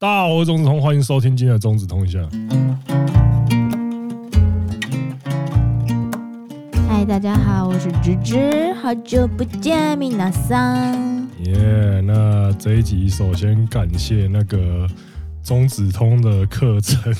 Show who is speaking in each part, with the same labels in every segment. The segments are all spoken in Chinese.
Speaker 1: 大家好，我是钟子通，欢迎收听今天的钟子通一下。
Speaker 2: 嗨，大家好，我是芝芝，好久不见，米娜桑。
Speaker 1: 耶，那这一集首先感谢那个。中子通的课程，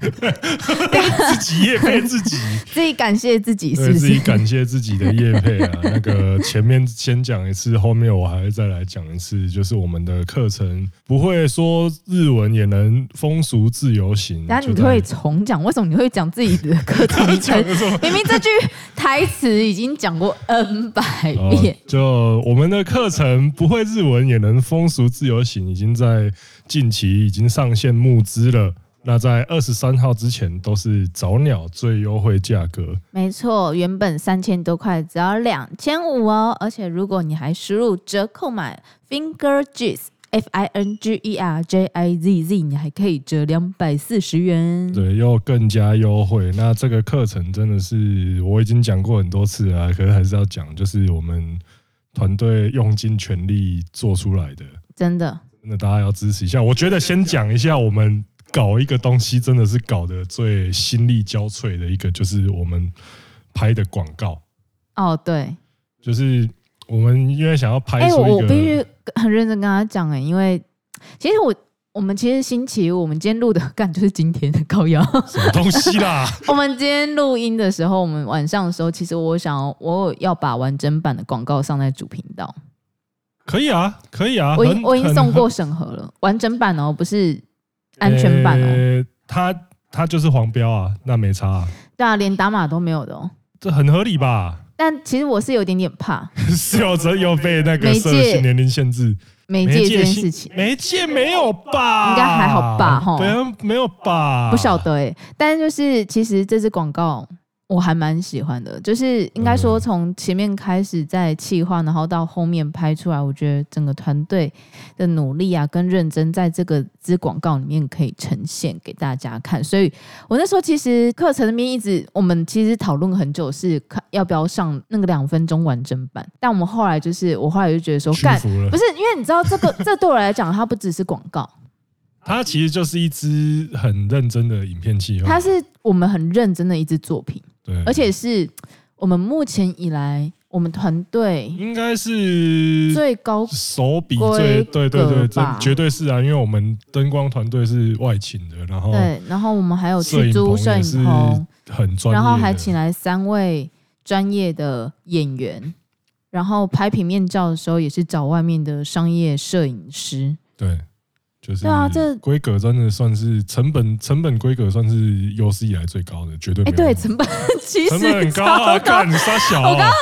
Speaker 1: 自己业配自己，
Speaker 2: 自己感谢自己是是，
Speaker 1: 对，自己感谢自己的业配啊。那个前面先讲一次，后面我还会再来讲一次，就是我们的课程不会说日文也能风俗自由行。
Speaker 2: 然后你可以重讲，为什么你会讲自己的课程？明明这句台词已经讲过 N 百遍。
Speaker 1: 哦，就我们的课程不会日文也能风俗自由行，已经在。近期已经上线募资了，那在二十三号之前都是早鸟最优惠价格。
Speaker 2: 没错，原本三千多块，只要两千五哦。而且如果你还输入折扣码 fingerjizz f i n g e r j i z z，你还可以折两百四十元。
Speaker 1: 对，又更加优惠。那这个课程真的是我已经讲过很多次了，可是还是要讲，就是我们团队用尽全力做出来的，
Speaker 2: 真的。
Speaker 1: 那大家要支持一下。我觉得先讲一下，我们搞一个东西，真的是搞得最心力交瘁的一个，就是我们拍的广告。
Speaker 2: 哦，对，
Speaker 1: 就是我们因为想要拍出一个，
Speaker 2: 我必须很认真跟他讲哎，因为其实我我们其实星期五我们今天录的，干就是今天的高腰
Speaker 1: 什么东西啦？
Speaker 2: 我们今天录音的时候，我们晚上的时候，其实我想我要把完整版的广告上在主频道。
Speaker 1: 可以啊，可以啊，
Speaker 2: 我已我已经送过审核了，完整版哦，不是安全版哦。欸、
Speaker 1: 它它就是黄标啊，那没差、啊。
Speaker 2: 对啊，连打码都没有的哦，
Speaker 1: 这很合理吧？
Speaker 2: 但其实我是有点点怕，
Speaker 1: 是有着又被那个色情年龄限制，
Speaker 2: 媒介这件事情，
Speaker 1: 媒介没有吧？
Speaker 2: 应该还好吧？哈，
Speaker 1: 对啊，没有吧？
Speaker 2: 不晓得哎、欸，但就是其实这支广告。我还蛮喜欢的，就是应该说从前面开始在企划，然后到后面拍出来，我觉得整个团队的努力啊跟认真，在这个支广告里面可以呈现给大家看。所以我那时候其实课程里面一直，我们其实讨论很久，是看要不要上那个两分钟完整版。但我们后来就是，我后来就觉得说，干不是，因为你知道这个，这对我来讲，它不只是广告。
Speaker 1: 它其实就是一支很认真的影片计划，
Speaker 2: 它是我们很认真的一支作品，
Speaker 1: 对，
Speaker 2: 而且是我们目前以来我们团队
Speaker 1: 应该是
Speaker 2: 最高
Speaker 1: 手笔最对对对，这绝对是啊，因为我们灯光团队是外请的，然后
Speaker 2: 对，然后我们还有去租摄影棚，
Speaker 1: 很专业，
Speaker 2: 然后还请来三位专业的演员，然后拍平面照的时候也是找外面的商业摄影师，
Speaker 1: 对。就是对啊，这规格真的算是成本成本规格算是有史以来最高的，绝对。哎，
Speaker 2: 对，成本 其实
Speaker 1: 成本很高啊！干你杀小，
Speaker 2: 我刚刚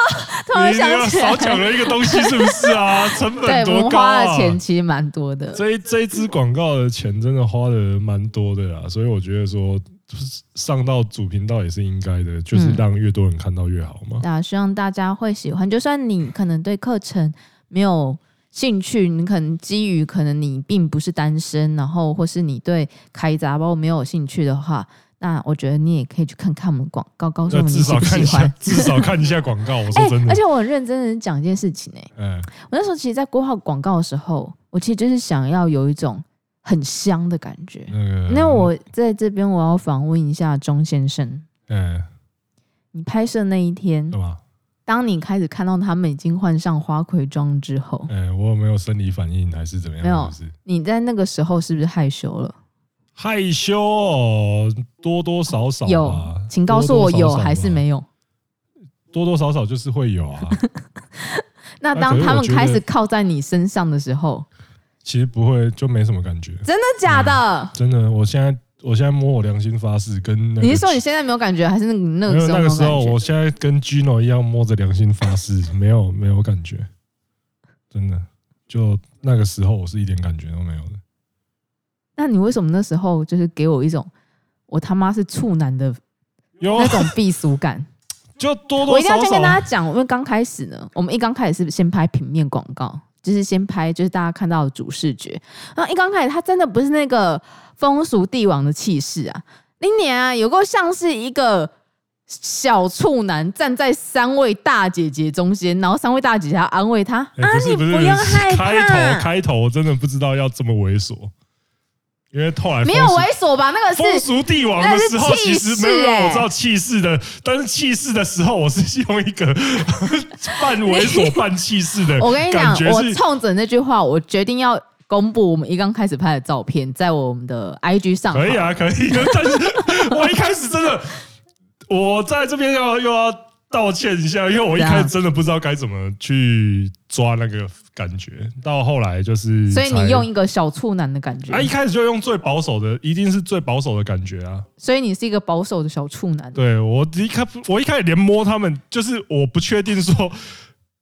Speaker 2: 突然想起，
Speaker 1: 少讲了一个东西，是不是啊？成本多高啊？
Speaker 2: 花的钱其实蛮多的。
Speaker 1: 这一这一支广告的钱真的花的蛮多的啦，所以我觉得说上到主频道也是应该的，就是让越多人看到越好嘛。
Speaker 2: 啊，希望大家会喜欢，就算你可能对课程没有。兴趣，你可能基于可能你并不是单身，然后或是你对开杂包没有兴趣的话，那我觉得你也可以去看看我们广告，告诉我们你喜不喜欢。
Speaker 1: 至少看一下广告，我说真的。
Speaker 2: 欸、而且我很认真的讲一件事情哎、欸。嗯，我那时候其实，在规划广告的时候，我其实就是想要有一种很香的感觉。嗯，那我在这边我要访问一下钟先生。嗯，你拍摄那一天。当你开始看到他们已经换上花魁装之后，
Speaker 1: 哎、欸，我有没有生理反应还是怎么样？
Speaker 2: 没有。你在那个时候是不是害羞了？
Speaker 1: 害羞哦，多多少少
Speaker 2: 有，请告诉我有还是没有？
Speaker 1: 多多少少就是会有啊。
Speaker 2: 那当他们开始靠在你身上的时候，
Speaker 1: 其实不会，就没什么感觉。
Speaker 2: 真的假的？
Speaker 1: 嗯、真的，我现在。我现在摸我良心发誓，跟那个、
Speaker 2: 你是说你现在没有感觉，还是那个那个时候？
Speaker 1: 那个时候，我现在跟 Gino 一样摸着良心发誓，没有没有感觉，真的，就那个时候我是一点感觉都没有的。
Speaker 2: 那你为什么那时候就是给我一种我他妈是处男的那种避俗感？
Speaker 1: 就多多少少
Speaker 2: 我一定要先跟大家讲，因为刚开始呢，我们一刚开始是先拍平面广告，就是先拍就是大家看到的主视觉。然后一刚开始，他真的不是那个。风俗帝王的气势啊！林年啊，有够像是一个小处男站在三位大姐姐中间，然后三位大姐姐要安慰他、欸、啊，你不用害怕。
Speaker 1: 开头开头我真的不知道要这么猥琐。因为后来
Speaker 2: 没有猥琐吧？那个是
Speaker 1: 风俗帝王的时候，其实没有让我知道气势的，
Speaker 2: 欸、
Speaker 1: 但是气势的时候，我是用一个 半猥琐半气势的。
Speaker 2: 我跟你讲，我冲着那句话，我决定要公布我们一刚开始拍的照片，在我们的 IG 上。
Speaker 1: 可以啊，可以。但是我一开始真的，我在这边要又要。道歉一下，因为我一开始真的不知道该怎么去抓那个感觉，到后来就是，
Speaker 2: 所以你用一个小处男的感觉，
Speaker 1: 啊，一开始就用最保守的，一定是最保守的感觉啊，
Speaker 2: 所以你是一个保守的小处男。
Speaker 1: 对，我一开我一开始连摸他们，就是我不确定说，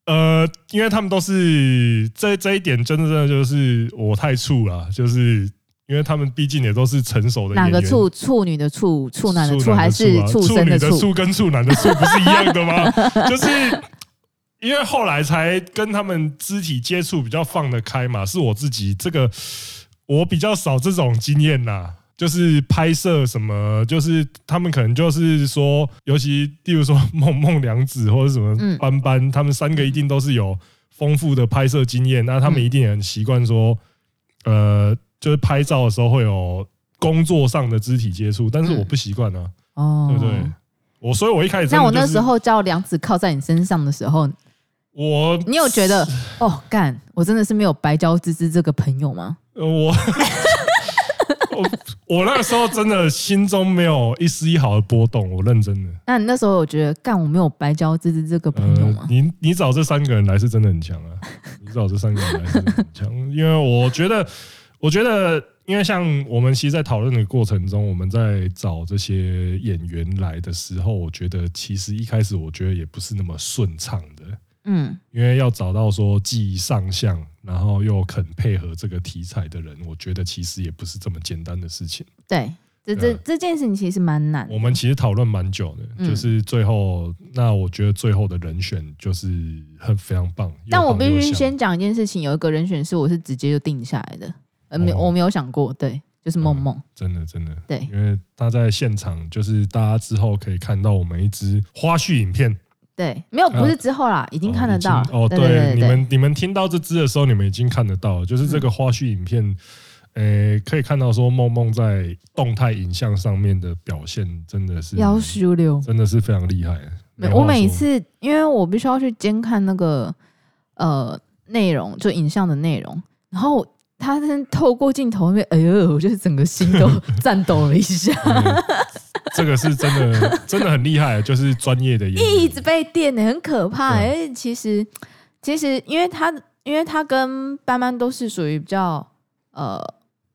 Speaker 1: 呃，因为他们都是这这一点，真的真的就是我太处了，就是。因为他们毕竟也都是成熟的演员，
Speaker 2: 哪个处处女的处处男的处还是畜生的处？
Speaker 1: 处女的处跟处男的处不是一样的吗？就是因为后来才跟他们肢体接触比较放得开嘛。是我自己这个我比较少这种经验呐，就是拍摄什么，就是他们可能就是说，尤其例如说梦梦良子或者什么斑斑，他们三个一定都是有丰富的拍摄经验，那他们一定也很习惯说，呃。就是拍照的时候会有工作上的肢体接触，但是我不习惯啊，哦，对不对？我所以，我一开始、就是、
Speaker 2: 那我那时候叫良子靠在你身上的时候，
Speaker 1: 我
Speaker 2: 你有觉得 哦干，我真的是没有白交芝芝这个朋友吗？
Speaker 1: 我我我那个时候真的心中没有一丝一毫的波动，我认真的。
Speaker 2: 那你那时候有觉得干我没有白交芝芝这个朋友吗？
Speaker 1: 呃、你你找这三个人来是真的很强啊！你找这三个人来是真的很强，因为我觉得。我觉得，因为像我们其实，在讨论的过程中，我们在找这些演员来的时候，我觉得其实一开始我觉得也不是那么顺畅的，嗯，因为要找到说既上相，然后又肯配合这个题材的人，我觉得其实也不是这么简单的事情。
Speaker 2: 对，这这这件事情其实蛮难。
Speaker 1: 我们其实讨论蛮久的，就是最后，那我觉得最后的人选就是很非常棒。
Speaker 2: 但我必须先讲一件事情，有一个人选是我是直接就定下来的。没，我没有想过，对，就是梦梦，
Speaker 1: 真的真的，
Speaker 2: 对，
Speaker 1: 因为他在现场，就是大家之后可以看到我们一支花絮影片，
Speaker 2: 对，没有，不是之后啦，已经看得到，
Speaker 1: 哦，对，你们你们听到这支的时候，你们已经看得到，就是这个花絮影片，诶，可以看到说梦梦在动态影像上面的表现，真的是
Speaker 2: 夭寿了，
Speaker 1: 真的是非常厉害。
Speaker 2: 我每次，因为我必须要去监看那个呃内容，就影像的内容，然后。他透过镜头那边，哎呦，我就是整个心都 颤抖了一下。
Speaker 1: 这个是真的，真的很厉害，就是专业的演员，
Speaker 2: 一直被电的，很可怕。哎，其实，其实，因为他，因为他跟班班都是属于比较呃。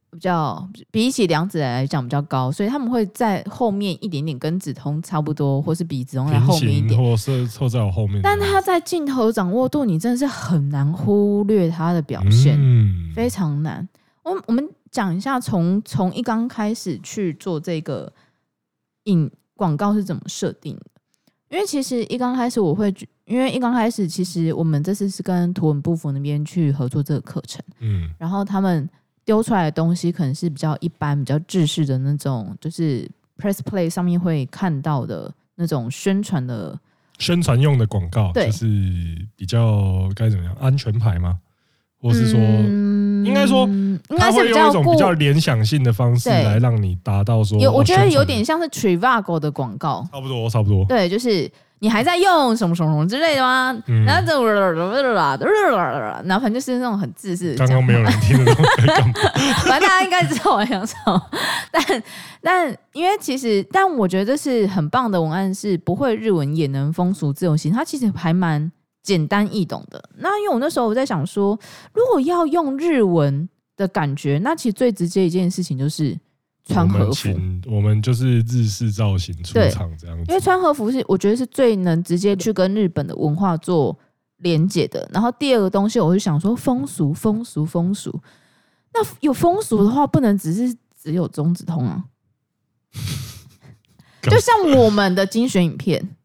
Speaker 2: 比较比起梁子来讲比较高，所以他们会在后面一点点，跟子通差不多，或是比子通在后面一点，
Speaker 1: 或是凑在我后面。
Speaker 2: 但他在镜头掌握度，你真的是很难忽略他的表现，嗯、非常难。我我们讲一下，从从一刚开始去做这个影广告是怎么设定的？因为其实一刚开始我会，因为一刚开始其实我们这次是跟图文不符那边去合作这个课程，嗯，然后他们。丢出来的东西可能是比较一般、比较制式的那种，就是 Press Play 上面会看到的那种宣传的
Speaker 1: 宣传用的广告，
Speaker 2: 对，
Speaker 1: 就是比较该怎么样安全牌吗？或是说，嗯、应该说，应该是会用一种比较联想性的方式来让你达到说，
Speaker 2: 有我觉得有点像是 Trivago 的广告，
Speaker 1: 差不多，差不多，
Speaker 2: 对，就是。你还在用什么什么什么之类的吗？嗯、然后就然后反正就是那种很自私。
Speaker 1: 刚刚没有人听得懂在。
Speaker 2: 反正大家应该知道我想说，但但因为其实，但我觉得这是很棒的文案，是不会日文也能风俗自由行，它其实还蛮简单易懂的。那因为我那时候我在想说，如果要用日文的感觉，那其实最直接一件事情就是。穿和服，
Speaker 1: 我们就是日式造型出场这样子。
Speaker 2: 因为穿和服是我觉得是最能直接去跟日本的文化做连结的。然后第二个东西，我就想说风俗，风俗，风俗。那有风俗的话，不能只是只有中指通啊。就像我们的精选影片，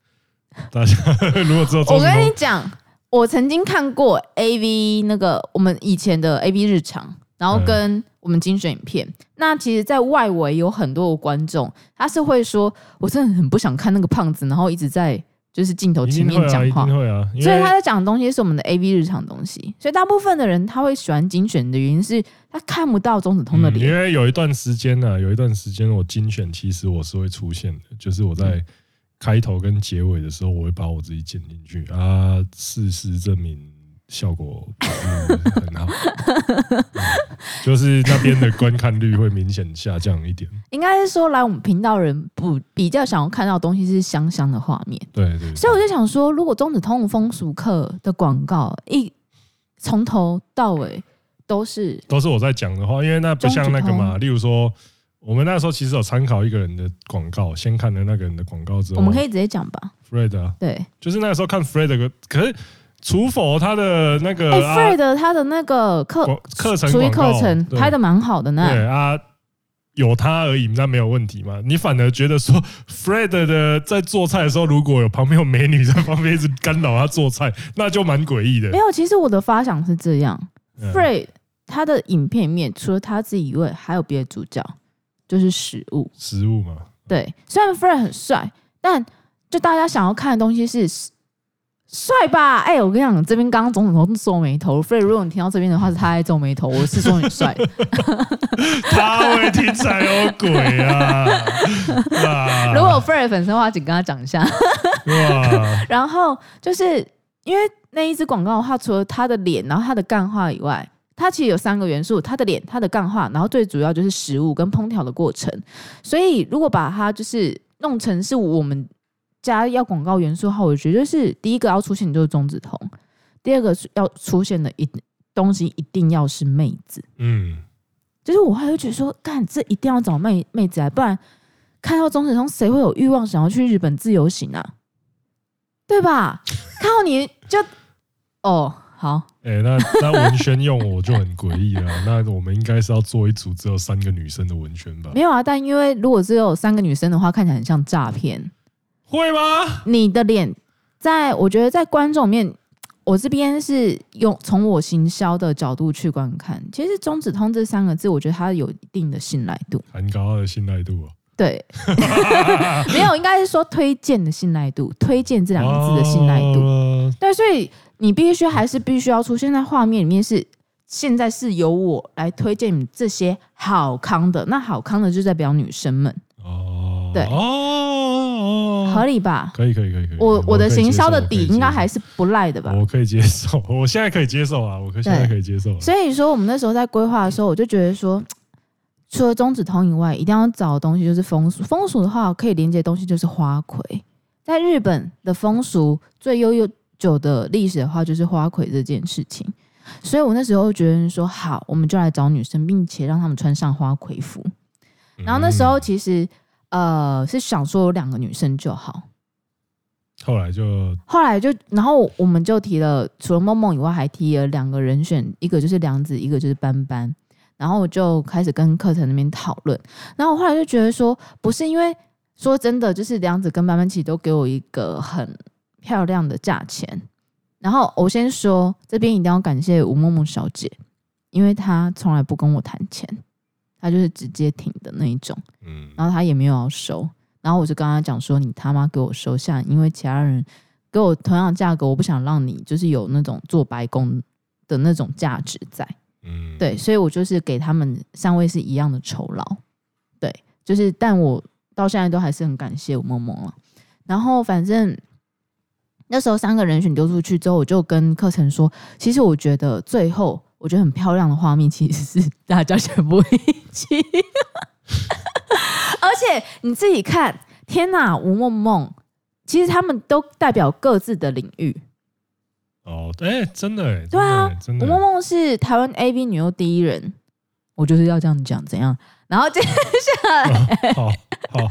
Speaker 1: 大家 如果知道，
Speaker 2: 我跟你讲，我曾经看过 AV 那个我们以前的 AV 日常，然后跟。我们精选影片，那其实，在外围有很多的观众，他是会说：“我真的很不想看那个胖子，然后一直在就是镜头前面讲话，
Speaker 1: 会啊，
Speaker 2: 所以他在讲的东西是我们的 AV 日常东西，所以大部分的人他会喜欢精选的原因是他看不到中子通的脸，
Speaker 1: 因为有一段时间呢，有一段时间我精选其实我是会出现的，就是我在开头跟结尾的时候，我会把我自己剪进去啊，事实证明。效果 很好，就是那边的观看率会明显下降一点。
Speaker 2: 应该是说，来我们频道人不比较想要看到的东西是香香的画面。
Speaker 1: 对对，对。
Speaker 2: 所以我就想说，如果中子通风俗课的广告一从头到尾都是
Speaker 1: 都是我在讲的话，因为那不像那个嘛。例如说，我们那时候其实有参考一个人的广告，先看了那个人的广告之后，
Speaker 2: 我们可以直接讲吧。
Speaker 1: Fred 啊，
Speaker 2: 对，
Speaker 1: 就是那个时候看 Fred 的，可是。除否他的那个，
Speaker 2: 哎，Fred 他的那个课
Speaker 1: 课程，
Speaker 2: 属于课程拍的蛮好的呢。
Speaker 1: 对啊，有他而已，那没有问题嘛。你反而觉得说，Fred 的在做菜的时候，如果有旁边有美女在旁边一直干扰他做菜，那就蛮诡异的。
Speaker 2: 没有，其实我的发想是这样，Fred 他的影片里面除了他自己以外，还有别的主角，就是食物，
Speaker 1: 食物嘛。
Speaker 2: 对，虽然 Fred 很帅，但就大家想要看的东西是。帅吧？哎、欸，我跟你讲，这边刚刚总统都皱眉头。所以如果你听到这边的话，是他在皱眉头。我是说你帅，
Speaker 1: 他会听才有鬼啊！
Speaker 2: 如果有 Fred 粉丝的话，请跟他讲一下。然后就是因为那一支广告的话，除了他的脸，然后他的干话以外，它其实有三个元素：它的脸、它的干化，然后最主要就是食物跟烹调的过程。所以如果把它就是弄成是我们。家要广告元素的话，我觉得是第一个要出现的就是中子通，第二个要出现的一东西一定要是妹子，嗯，就是我还会觉得说，干这一定要找妹妹子来，不然看到中子通谁会有欲望想要去日本自由行啊？对吧？看到你就哦好，
Speaker 1: 哎、欸，那那文宣用我就很诡异了，那我们应该是要做一组只有三个女生的文宣吧？
Speaker 2: 没有啊，但因为如果只有三个女生的话，看起来很像诈骗。
Speaker 1: 会吗？
Speaker 2: 你的脸，在我觉得在观众面，我这边是用从我行销的角度去观看。其实“中指通”这三个字，我觉得它有一定的信赖度，
Speaker 1: 很高的信赖度哦。
Speaker 2: 对，没有，应该是说推荐的信赖度，推荐这两个字的信赖度。哦。对，所以你必须还是必须要出现在画面里面，是现在是由我来推荐你这些好康的。那好康的就代表女生们哦。对哦。合理吧？
Speaker 1: 可以可以可以可以。
Speaker 2: 我我的行销的底应该还是不赖的吧？
Speaker 1: 我可以接受，我现在可以接受啊，我现在可以接受。
Speaker 2: 所以说，我们那时候在规划的时候，我就觉得说，除了中指通以外，一定要找的东西就是风俗。风俗的话，可以连接的东西就是花魁。在日本的风俗最悠悠久的历史的话，就是花魁这件事情。所以我那时候觉得说，好，我们就来找女生，并且让他们穿上花魁服。然后那时候其实。呃，是想说有两个女生就好，
Speaker 1: 后来就
Speaker 2: 后来就，然后我们就提了，除了梦梦以外，还提了两个人选，一个就是梁子，一个就是斑斑，然后我就开始跟课程那边讨论，然后我后来就觉得说，不是因为说真的，就是梁子跟班班其实都给我一个很漂亮的价钱，然后我先说这边一定要感谢吴梦梦小姐，因为她从来不跟我谈钱。她就是直接挺的那一种，嗯，然后她也没有要收，然后我就跟她讲说：“你他妈给我收下，因为其他人给我同样的价格，我不想让你就是有那种做白工的那种价值在，嗯，对，所以我就是给他们三位是一样的酬劳，对，就是，但我到现在都还是很感谢我梦梦了。然后反正那时候三个人选丢出去之后，我就跟课程说，其实我觉得最后。”我觉得很漂亮的画面，其实是 大家全部一起，而且你自己看，天哪，吴梦梦，其实他们都代表各自的领域。
Speaker 1: 哦，哎、欸，真的哎，
Speaker 2: 对啊，吴梦梦是台湾 AV 女优第一人，我就是要这样讲，怎样？然后接下来，哦、好好，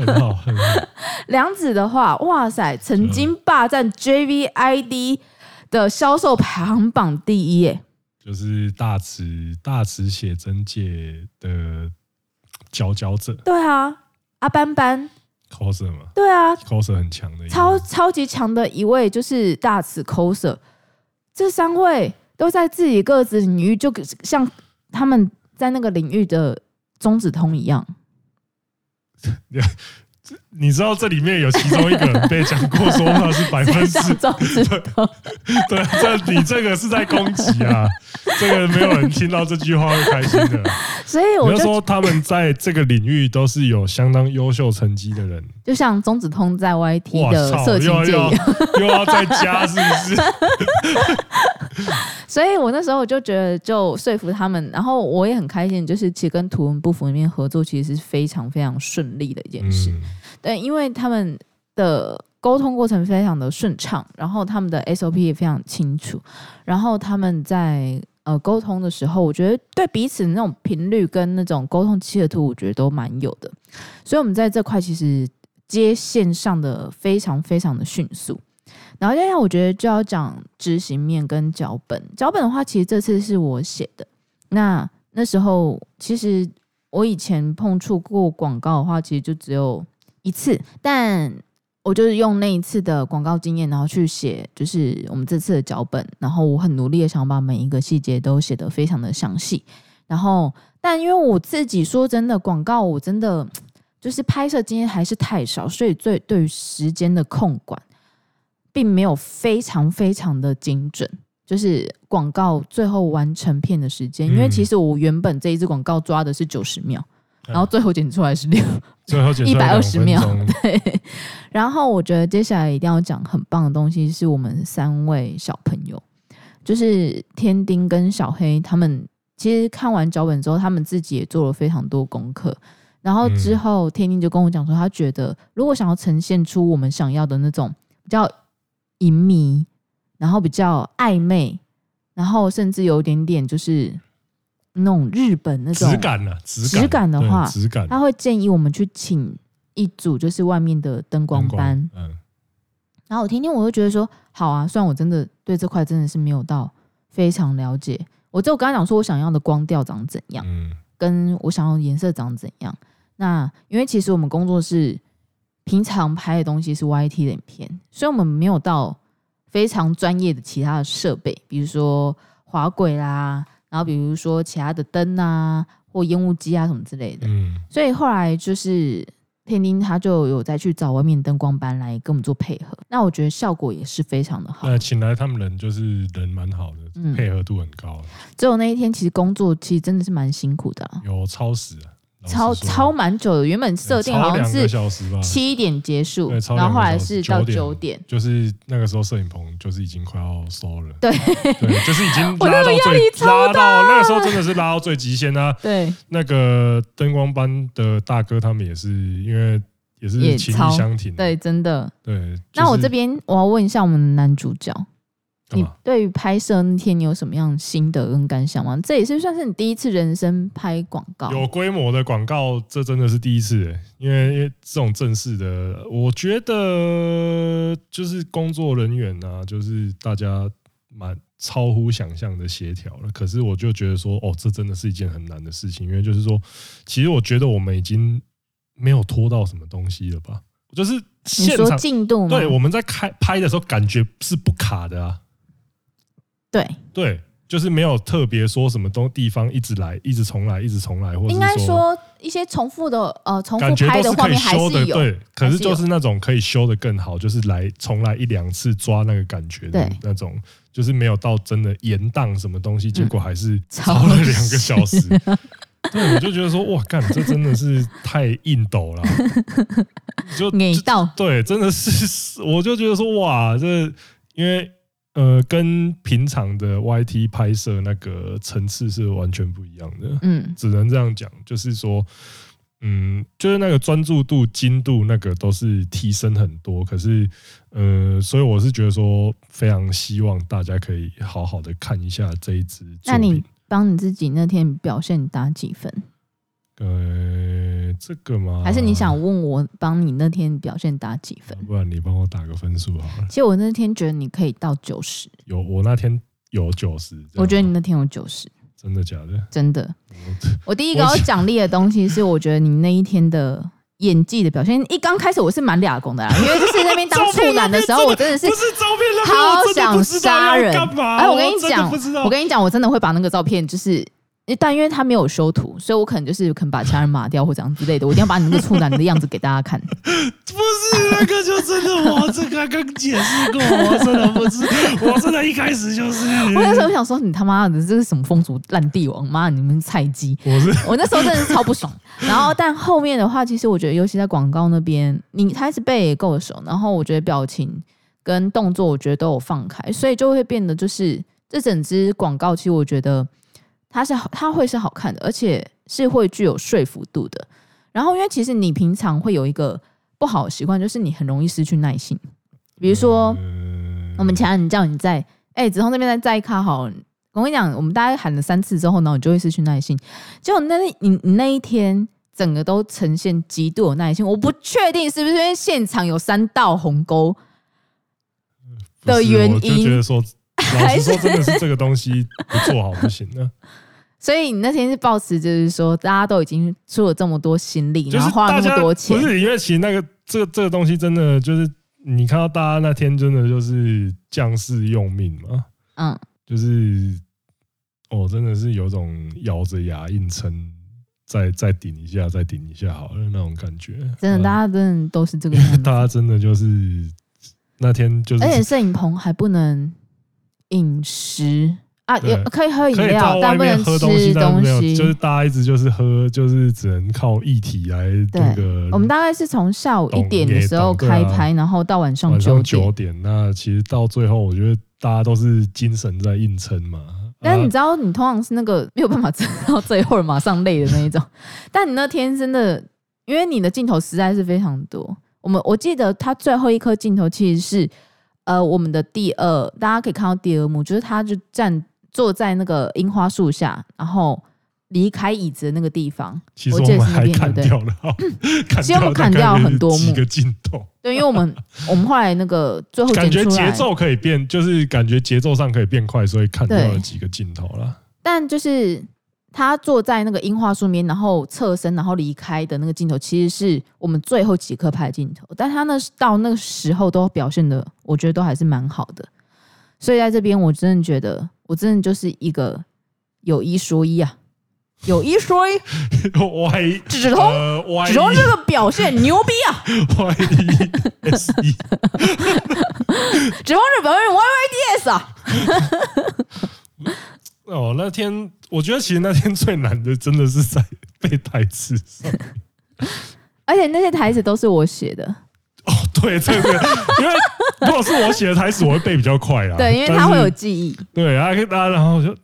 Speaker 2: 很好，很好。梁子的话，哇塞，曾经霸占 JVID 的销售排行榜第一耶。
Speaker 1: 就是大池大池写真界的佼佼者。
Speaker 2: 对啊，阿斑斑
Speaker 1: ，coser 吗。
Speaker 2: 对啊
Speaker 1: ，coser 很强的，
Speaker 2: 超超级强的一位，就是大词 coser。这三位都在自己各自领域，就像他们在那个领域的中指通一样。
Speaker 1: 你知道这里面有其中一个人被讲过说话是百分之对，对，这你这个是在攻击啊！这个没有人听到这句话会开心的。
Speaker 2: 所以我就
Speaker 1: 说他们在这个领域都是有相当优秀成绩的人，
Speaker 2: 就像钟子通在 YT 的色情界
Speaker 1: 又，又要再加，是不是？
Speaker 2: 所以我那时候我就觉得就说服他们，然后我也很开心，就是其实跟图文不符里面合作，其实是非常非常顺利的一件事。嗯对，因为他们的沟通过程非常的顺畅，然后他们的 SOP 也非常清楚，然后他们在呃沟通的时候，我觉得对彼此那种频率跟那种沟通契合度，我觉得都蛮有的。所以，我们在这块其实接线上的非常非常的迅速。然后，接下来我觉得就要讲执行面跟脚本。脚本的话，其实这次是我写的。那那时候，其实我以前碰触过广告的话，其实就只有。一次，但我就是用那一次的广告经验，然后去写，就是我们这次的脚本。然后我很努力的想把每一个细节都写得非常的详细。然后，但因为我自己说真的，广告我真的就是拍摄经验还是太少，所以对对于时间的控管，并没有非常非常的精准。就是广告最后完成片的时间，因为其实我原本这一支广告抓的是九十秒。然后最后剪出来是六，
Speaker 1: 最后剪
Speaker 2: 一百二十秒。对，然后我觉得接下来一定要讲很棒的东西，是我们三位小朋友，就是天丁跟小黑，他们其实看完脚本之后，他们自己也做了非常多功课。然后之后天丁就跟我讲说，他觉得如果想要呈现出我们想要的那种比较隐秘，然后比较暧昧，然后甚至有一点点就是。那种日本那种质
Speaker 1: 感呢？
Speaker 2: 质感的话，
Speaker 1: 质感，
Speaker 2: 他会建议我们去请一组，就是外面的灯光班。嗯，然后我听听，我就觉得说好啊。虽然我真的对这块真的是没有到非常了解，我就跟他讲说我想要的光调长怎样，嗯，跟我想要的颜色长怎样。那因为其实我们工作室平常拍的东西是 YT 的影片，所以我们没有到非常专业的其他的设备，比如说滑轨啦。然后比如说其他的灯啊，或烟雾机啊什么之类的，嗯，所以后来就是天丁他就有再去找外面灯光班来跟我们做配合，那我觉得效果也是非常的好。
Speaker 1: 那请来他们人就是人蛮好的，嗯，配合度很高。
Speaker 2: 只有那一天其实工作其实真的是蛮辛苦的，
Speaker 1: 有超时啊。
Speaker 2: 超超蛮久的，原本设定好像是七点结束，然后后来是到九点，
Speaker 1: 就是那个时候摄影棚就是已经快要收了，
Speaker 2: 对，
Speaker 1: 对，就是已经 拉到最拉到那个时候真的是拉到最极限啊！
Speaker 2: 对，
Speaker 1: 那个灯光班的大哥他们也是因为也是情义相挺，
Speaker 2: 对，真的。
Speaker 1: 对。
Speaker 2: 那我这边我要问一下我们的男主角。你对于拍摄那天你有什么样心得跟感想吗？这也是算是你第一次人生拍广告，
Speaker 1: 有规模的广告，这真的是第一次诶。因为因为这种正式的，我觉得就是工作人员啊，就是大家蛮超乎想象的协调了。可是我就觉得说，哦，这真的是一件很难的事情，因为就是说，其实我觉得我们已经没有拖到什么东西了吧？就是现场
Speaker 2: 进度，
Speaker 1: 对，我们在开拍的时候感觉是不卡的啊。
Speaker 2: 对。
Speaker 1: 对，就是没有特别说什么东地方一直来，一直重来，一直重来，或者应该
Speaker 2: 说一些重复的呃重复拍的画面还是有，
Speaker 1: 对，可是就是那种可以修的更好，就是来重来一两次抓那个感觉的那种，就是没有到真的延宕什么东西，结果还是超了两个小时。对，我就觉得说哇，干这真的是太硬斗了，就
Speaker 2: 美到
Speaker 1: 对，真的是，我就觉得说哇，这因为。呃，跟平常的 YT 拍摄那个层次是完全不一样的。嗯，只能这样讲，就是说，嗯，就是那个专注度、精度，那个都是提升很多。可是，呃，所以我是觉得说，非常希望大家可以好好的看一下这一支。
Speaker 2: 那你帮你自己那天表现打几分？
Speaker 1: 呃，这个吗？
Speaker 2: 还是你想问我帮你那天表现打几分？
Speaker 1: 不然你帮我打个分数好了。
Speaker 2: 其实我那天觉得你可以到九十。
Speaker 1: 有，我那天有九十。
Speaker 2: 我觉得你那天有九十。
Speaker 1: 真的假的？
Speaker 2: 真的。我第一个要奖励的东西是，我觉得你那一天的演技的表现。一刚开始我是蛮俩工的啦，因为就是那边当 处男的时候，我真的是好想杀人。哎，我跟你讲，我跟你讲，我真的会把那个照片就是。但因为他没有修图，所以我可能就是可能把其他人码掉或者这样之类的。我一定要把你那个处男的样子给大家看。
Speaker 1: 不是那个，就真的我这刚刚解释过，我真的不是，我真的一开始就是。
Speaker 2: 我那时候想说，你他妈的这是什么风俗烂帝王？妈，你们菜鸡！
Speaker 1: 我是
Speaker 2: 我那时候真的是超不爽。然后，但后面的话，其实我觉得，尤其在广告那边，你开始背也够熟，然后我觉得表情跟动作，我觉得都有放开，所以就会变得就是这整支广告，其实我觉得。它是好，它会是好看的，而且是会具有说服度的。然后，因为其实你平常会有一个不好的习惯，就是你很容易失去耐心。比如说，我们前人叫你在，哎，子通这边再再卡好。我跟你讲，我们大概喊了三次之后呢，你就会失去耐心。结果那你你那一天整个都呈现极度有耐心。我不确定是不是因为现场有三道鸿沟的原因，
Speaker 1: 我就觉得说，老实说，真的是这个东西不做好不行的。
Speaker 2: 所以你那天是抱持，就是说大家都已经出了这么多心力，然后花了那么多钱，
Speaker 1: 不是因为其实那个这个这个东西真的就是你看到大家那天真的就是将士用命嘛，嗯，就是哦，真的是有种咬着牙硬撑，再再顶一下，再顶一下好了那种感觉。
Speaker 2: 真的，大家真的都是这个样子，
Speaker 1: 大家真的就是那天就是，
Speaker 2: 而且摄影棚还不能饮食。啊，也可以喝饮料，但不能吃东西。
Speaker 1: 就是大家一直就是喝，就是只能靠液体来那个。
Speaker 2: 我们大概是从下午一点的时候开拍，然后到晚上九点。
Speaker 1: 九点，那其实到最后，我觉得大家都是精神在硬撑嘛。
Speaker 2: 但你知道，你通常是那个没有办法撑到最后马上累的那一种。但你那天真的，因为你的镜头实在是非常多。我们我记得他最后一颗镜头其实是呃我们的第二，大家可以看到第二幕，就是他就站。坐在那个樱花树下，然后离开椅子的那个地方，
Speaker 1: 其实我们还砍掉了，
Speaker 2: 其实我们砍掉很多幕
Speaker 1: 个镜头。
Speaker 2: 对，因为我们我们后来那个最后
Speaker 1: 感觉节奏可以变，就是感觉节奏上可以变快，所以砍掉了几个镜头了。
Speaker 2: 但就是他坐在那个樱花树边，然后侧身，然后离开的那个镜头，其实是我们最后几颗拍的镜头。但他那到那个时候都表现的，我觉得都还是蛮好的。所以在这边，我真的觉得。我真的就是一个有一说一啊，有一说一，
Speaker 1: 歪
Speaker 2: 指通，指通这个表现牛逼啊，
Speaker 1: 歪 S E，
Speaker 2: 子通这表现 Y Y D S 啊。
Speaker 1: 哦，那天我觉得其实那天最难的真的是在背台词上，
Speaker 2: 而且那些台词都是我写的。
Speaker 1: 哦，对，对对，因为如果是我写的台词，我会背比较快啊。
Speaker 2: 对，因为他会有记忆。
Speaker 1: 对啊，然后就，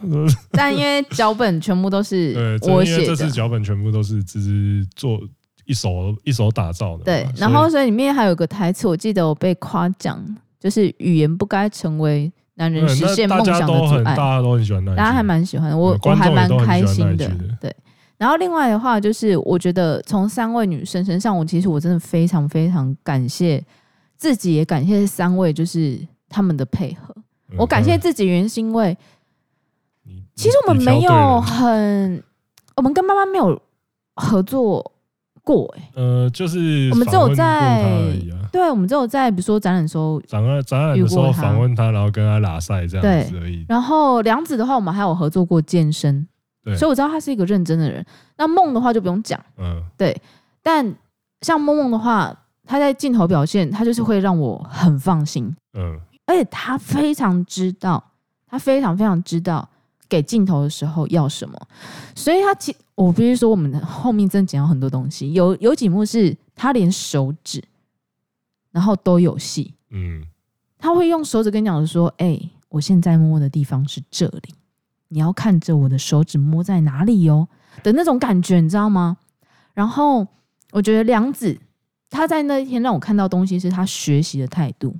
Speaker 2: 但因为脚本全部都是 我写的，
Speaker 1: 这次脚本全部都是只是做一手一手打造的。
Speaker 2: 对，然后所以里面还有个台词，我记得我被夸奖，就是语言不该成为男人实现梦想的阻碍。
Speaker 1: 大家都很喜欢，
Speaker 2: 大家还蛮喜欢的，我我还蛮开心的。对。然后另外的话，就是我觉得从三位女生身上，我其实我真的非常非常感谢自己，也感谢三位，就是他们的配合。我感谢自己，原因是因为其实我们没有很，我们跟妈妈没有合作过，哎，呃，
Speaker 1: 就是
Speaker 2: 我们只有在，对，我们只有在比如说展览的时候，
Speaker 1: 展览展览的时候访问他，然后跟他拉赛这样子而已。
Speaker 2: 然后梁子的话，我们还有合作过健身。所以我知道他是一个认真的人。那梦的话就不用讲，嗯，对。但像梦梦的话，他在镜头表现，他就是会让我很放心，嗯。而且他非常知道，他非常非常知道给镜头的时候要什么。所以他其我必须说，我们后面真的讲到很多东西。有有几幕是他连手指，然后都有戏，嗯。他会用手指跟你讲说：“哎，我现在摸的地方是这里。”你要看着我的手指摸在哪里哟的那种感觉，你知道吗？然后我觉得梁子他在那一天让我看到东西是他学习的态度。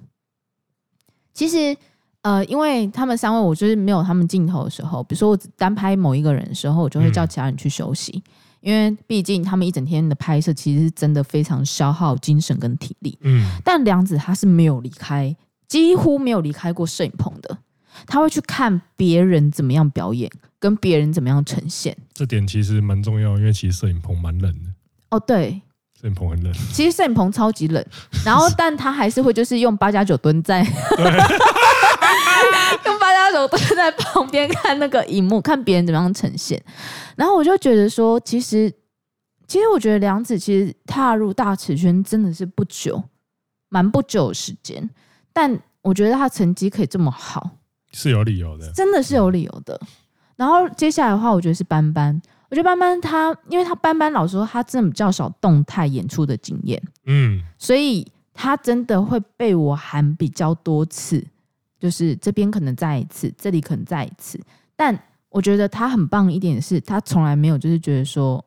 Speaker 2: 其实，呃，因为他们三位，我就是没有他们镜头的时候，比如说我单拍某一个人的时候，我就会叫其他人去休息，因为毕竟他们一整天的拍摄其实是真的非常消耗精神跟体力。嗯，但梁子他是没有离开，几乎没有离开过摄影棚的。他会去看别人怎么样表演，跟别人怎么样呈现。
Speaker 1: 这点其实蛮重要，因为其实摄影棚蛮冷的。
Speaker 2: 哦，对，
Speaker 1: 摄影棚很冷。
Speaker 2: 其实摄影棚超级冷，然后但他还是会就是用八加九蹲在 用八加九蹲在旁边看那个荧幕，看别人怎么样呈现。然后我就觉得说，其实，其实我觉得梁子其实踏入大池圈真的是不久，蛮不久的时间。但我觉得他成绩可以这么好，
Speaker 1: 是有理由的，
Speaker 2: 真的是有理由的。然后接下来的话，我觉得是班班。我觉得班班他，因为他班班老实说，他真的比较少动态演出的经验，
Speaker 1: 嗯，
Speaker 2: 所以他真的会被我喊比较多次，就是这边可能再一次，这里可能再一次。但我觉得他很棒一点是，他从来没有就是觉得说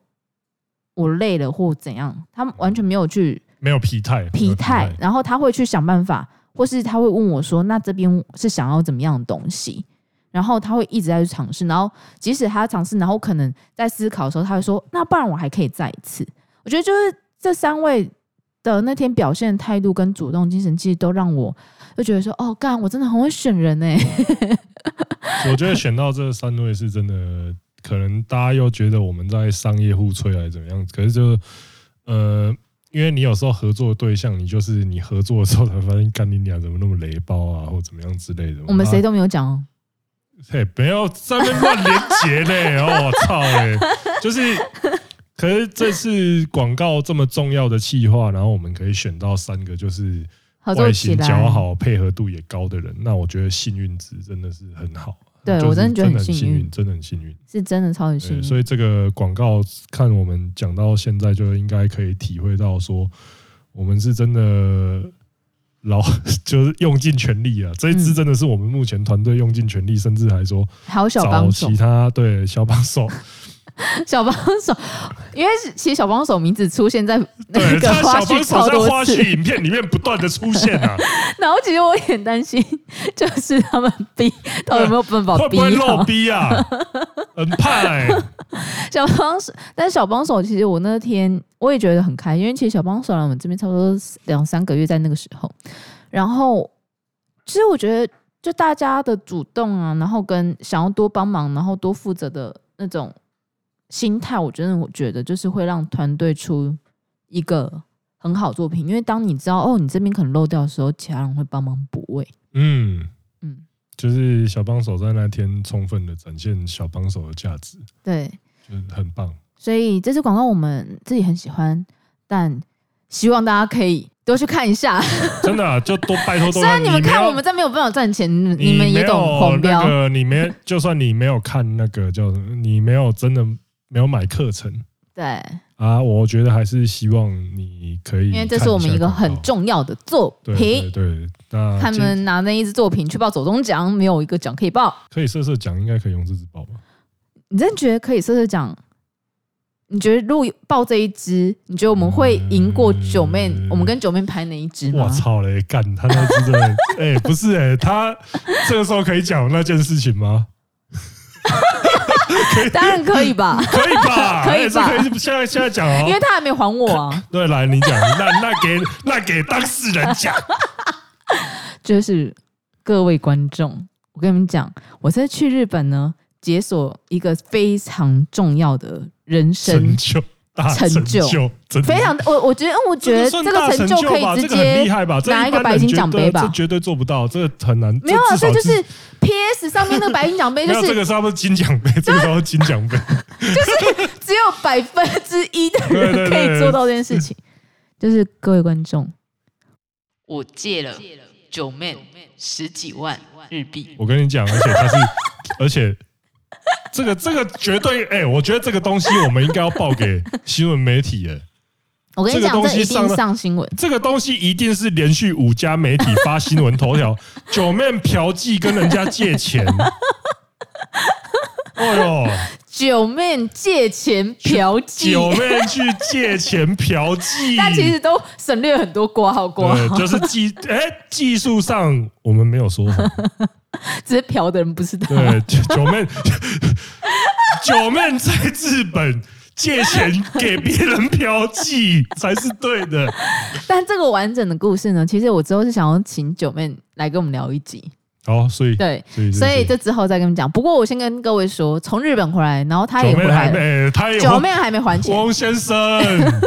Speaker 2: 我累了或怎样，他完全没有去
Speaker 1: 没有疲态
Speaker 2: 疲态，然后他会去想办法，或是他会问我说：“那这边是想要怎么样的东西？”然后他会一直在去尝试，然后即使他尝试，然后可能在思考的时候，他会说：“那不然我还可以再一次。”我觉得就是这三位的那天表现态度跟主动精神，其实都让我就觉得说：“哦，干，我真的很会选人哎。”
Speaker 1: 我觉得选到这三位是真的，可能大家又觉得我们在商业互吹还是怎么样？可是就呃，因为你有时候合作的对象，你就是你合作的时候才发现，干你俩怎么那么雷包啊，或怎么样之类的。
Speaker 2: 我们谁都没有讲哦。
Speaker 1: 嘿，不要在那边乱连结嘞！我操嘞，就是，可是这次广告这么重要的企划，然后我们可以选到三个就是外形姣好、配合度也高的人，那我觉得幸运值真的是很好。
Speaker 2: 对，我真的觉得很幸运，
Speaker 1: 真的很幸运，
Speaker 2: 是真的超级幸运。
Speaker 1: 所以这个广告看我们讲到现在，就应该可以体会到说，我们是真的。老 就是用尽全力啊！这一支真的是我们目前团队用尽全力，甚至还说找其他对小帮手，
Speaker 2: 小帮手，因为其实小帮手名字出现在那个
Speaker 1: 花絮超多次，花絮影片里面不断的出现啊。
Speaker 2: 然后其实我也很担心，就是他们逼到底有没有办法逼，
Speaker 1: 会不会漏逼啊？很怕哎。
Speaker 2: 小帮手，但是小帮手其实我那天我也觉得很开心，因为其实小帮手来我们这边差不多两三个月，在那个时候，然后其实我觉得就大家的主动啊，然后跟想要多帮忙，然后多负责的那种心态，我真的我觉得就是会让团队出一个很好作品，因为当你知道哦，你这边可能漏掉的时候，其他人会帮忙补位。
Speaker 1: 嗯嗯，就是小帮手在那天充分的展现小帮手的价值。
Speaker 2: 对。
Speaker 1: 很棒，
Speaker 2: 所以这支广告我们自己很喜欢，但希望大家可以多去看一下。
Speaker 1: 真的、啊，就多拜托多。虽
Speaker 2: 然你们看我们这没有办法赚钱，你们也懂黄标。
Speaker 1: 那个你没，就算你没有看那个叫你没有真的没有买课程，
Speaker 2: 对
Speaker 1: 啊，我觉得还是希望你可以，因
Speaker 2: 为这是我们一个很重要的作品。
Speaker 1: 对，对，对，那
Speaker 2: 他们拿那一支作品去报走中奖，没有一个奖可以报，
Speaker 1: 可以色色奖，应该可以用这支报吧。
Speaker 2: 你真的觉得可以？色色奖，你觉得如果报这一支，你觉得我们会赢过九妹？我们跟九妹拍哪一支吗？
Speaker 1: 我操嘞！干他那支真的，哎、欸，不是哎、欸，他这个时候可以讲那件事情吗？
Speaker 2: 当然可以吧，
Speaker 1: 可以吧，
Speaker 2: 可以吧？
Speaker 1: 可以现在现在讲哦，
Speaker 2: 因为他还没还我啊。
Speaker 1: 对，来你讲，那 那给那给当事人讲，
Speaker 2: 就是各位观众，我跟你们讲，我在去日本呢。解锁一个非常重要的人生成就，成就非常我我觉得，我觉得这个成就可以直接拿一个白金奖杯吧，
Speaker 1: 这绝对做不到，这个很难。
Speaker 2: 没有啊，这就是 PS 上面那个白金奖杯，就是
Speaker 1: 这个是不是金奖杯？这个是金奖杯，
Speaker 2: 就是只有百分之一的人可以做到这件事情。就是各位观众，我借了九妹十几万日币，
Speaker 1: 我跟你讲，而且他是，而且。这个这个绝对哎、欸，我觉得这个东西我们应该要报给 新闻媒体哎。
Speaker 2: 我跟你讲，这个东西上上新闻，
Speaker 1: 这个东西一定是连续五家媒体发新闻头条，九面嫖妓跟人家借钱。哎呦，
Speaker 2: 九面借钱嫖妓，
Speaker 1: 九面去借钱嫖妓，
Speaker 2: 但其实都省略很多括号括号，
Speaker 1: 就是技哎技术上我们没有说谎。
Speaker 2: 只是嫖的人不知道。
Speaker 1: 对，九妹，九妹在日本借钱给别人嫖妓才是对的。
Speaker 2: 但这个完整的故事呢，其实我之后是想要请九妹来跟我们聊一集。
Speaker 1: 哦，所以
Speaker 2: 对，所以这之后再跟你们讲。不过我先跟各位说，从日本回来，然后他也回来了，
Speaker 1: 他也
Speaker 2: 九妹还没还钱。
Speaker 1: 汪先生，干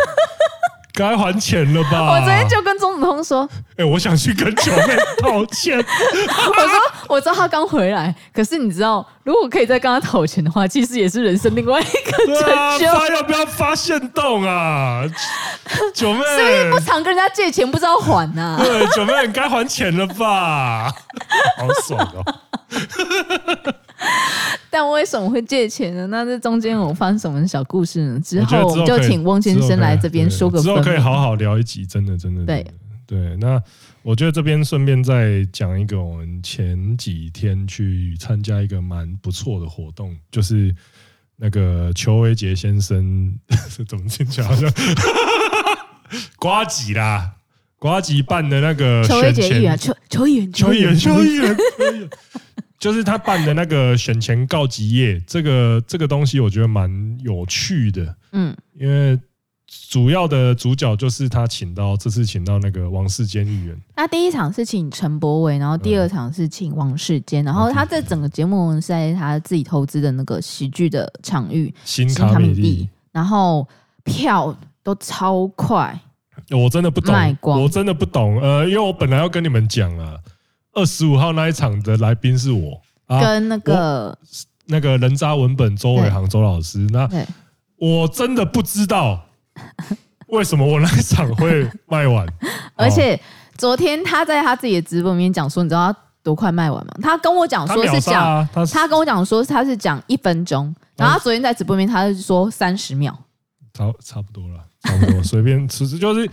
Speaker 1: 该还钱了吧？
Speaker 2: 我昨天就跟钟子通说，
Speaker 1: 哎，我想去跟九妹道歉。我
Speaker 2: 说，我知道他刚回来，可是你知道，如果可以再跟他讨钱的话，其实也是人生另外一个成就。
Speaker 1: 他要不要发现洞啊？九妹
Speaker 2: 是不是不常跟人家借钱，不知道还啊？
Speaker 1: 对，九妹你该还钱了吧？好爽哦！
Speaker 2: 但为什么会借钱呢？那这中间我发生什么小故事呢？之后我们就请翁先生来这边说个。
Speaker 1: 之后可以好好聊一集，真的，真的。对对，那我觉得这边顺便再讲一个，我们前几天去参加一个蛮不错的活动，就是那个邱维杰先生，怎么听起来好像 瓜吉啦，瓜吉办的那个
Speaker 2: 邱维杰议员，邱邱议员，
Speaker 1: 邱议员，邱议员。就是他办的那个选前告急夜，这个这个东西我觉得蛮有趣的，嗯，因为主要的主角就是他请到这次请到那个王世坚议员。
Speaker 2: 那第一场是请陈柏伟，然后第二场是请王世坚，然后他这整个节目是在他自己投资的那个喜剧的场域
Speaker 1: 新卡米地，
Speaker 2: 然后票都超快，
Speaker 1: 我真的不懂，我真的不懂，呃，因为我本来要跟你们讲啊。二十五号那一场的来宾是我，
Speaker 2: 跟那个
Speaker 1: 那个人渣文本周伟航周老师。那我真的不知道为什么我那一场会卖完。
Speaker 2: 而且昨天他在他自己的直播里面讲说，你知道他多快卖完吗？他跟我讲说是讲，他跟我讲说他是讲一分钟，然后他昨天在直播里面他是说三十秒，
Speaker 1: 差差不多了，差不多随便，其实就是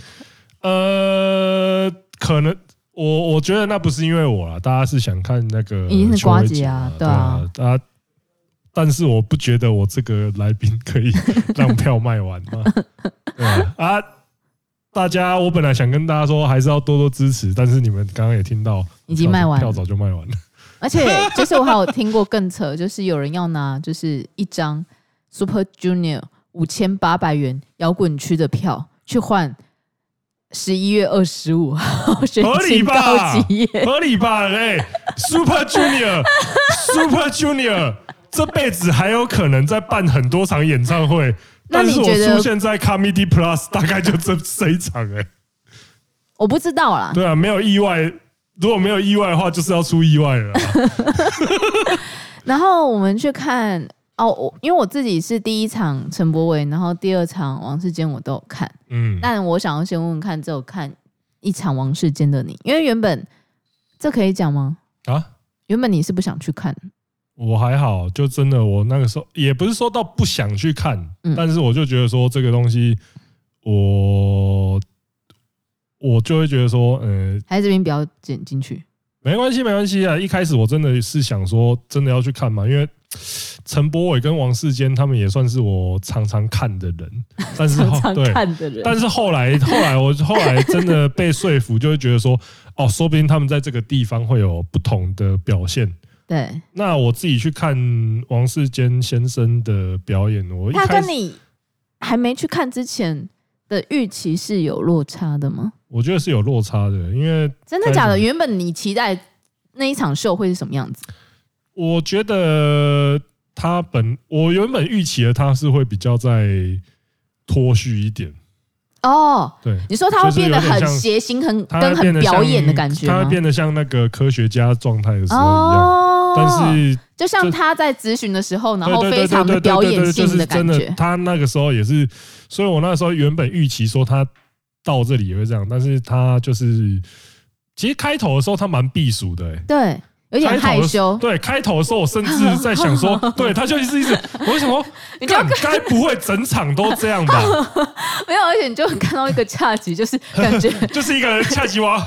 Speaker 1: 呃，可能。我我觉得那不是因为我啦，大家是想看那个，
Speaker 2: 已经是瓜姐啊，对啊，
Speaker 1: 大家，但是我不觉得我这个来宾可以 让票卖完嘛，对啊，大家，我本来想跟大家说还是要多多支持，但是你们刚刚也听到，
Speaker 2: 已经卖完，
Speaker 1: 票早就卖完了，
Speaker 2: 而且就是我还有听过更扯，就是有人要拿就是一张 Super Junior 五千八百元摇滚区的票去换。十一月二十五号，
Speaker 1: 合理吧？合理吧？哎，Super Junior，Super Junior，这辈子还有可能再办很多场演唱会，但是我出现在 Comedy Plus，大概就这这一场哎，
Speaker 2: 我不知道啦。
Speaker 1: 对啊，没有意外，如果没有意外的话，就是要出意外了。
Speaker 2: 然后我们去看。哦，我因为我自己是第一场陈柏伟，然后第二场王世坚我都有看，嗯，但我想要先问问看，只有看一场王世坚的你，因为原本这可以讲吗？啊，原本你是不想去看，
Speaker 1: 我还好，就真的我那个时候也不是说到不想去看，嗯，但是我就觉得说这个东西，我我就会觉得说，呃，
Speaker 2: 还是这边不要剪进去，
Speaker 1: 没关系，没关系啊，一开始我真的是想说真的要去看嘛，因为。陈柏伟跟王世坚他们也算是我常常看的人，但是
Speaker 2: 常常看的人，
Speaker 1: 对，但是后来 后来我后来真的被说服，就会觉得说，哦，说不定他们在这个地方会有不同的表现。
Speaker 2: 对，
Speaker 1: 那我自己去看王世坚先生的表演，我
Speaker 2: 他跟你还没去看之前的预期是有落差的吗？
Speaker 1: 我觉得是有落差的，因为
Speaker 2: 真的假的？原本你期待那一场秀会是什么样子？
Speaker 1: 我觉得他本我原本预期的他是会比较在脱序一点。
Speaker 2: 哦，
Speaker 1: 对，
Speaker 2: 你说他会变得很谐星，很跟很表演的感觉，
Speaker 1: 他会变得像那个科学家状态的时候一样，但是
Speaker 2: 就像他在咨询的时候，然后非常的表演性的感觉，
Speaker 1: 他那个时候也是，所以我那时候原本预期说他到这里也会这样，但是他就是其实开头的时候他蛮避暑的，欸，
Speaker 2: 对。有点害羞，
Speaker 1: 对，开头的时候我甚至在想说，对，他就一直一直，我就想说，你看该不会整场都这样吧？
Speaker 2: 没有，而且你就看到一个恰吉，就是感觉
Speaker 1: 就是一个恰吉娃，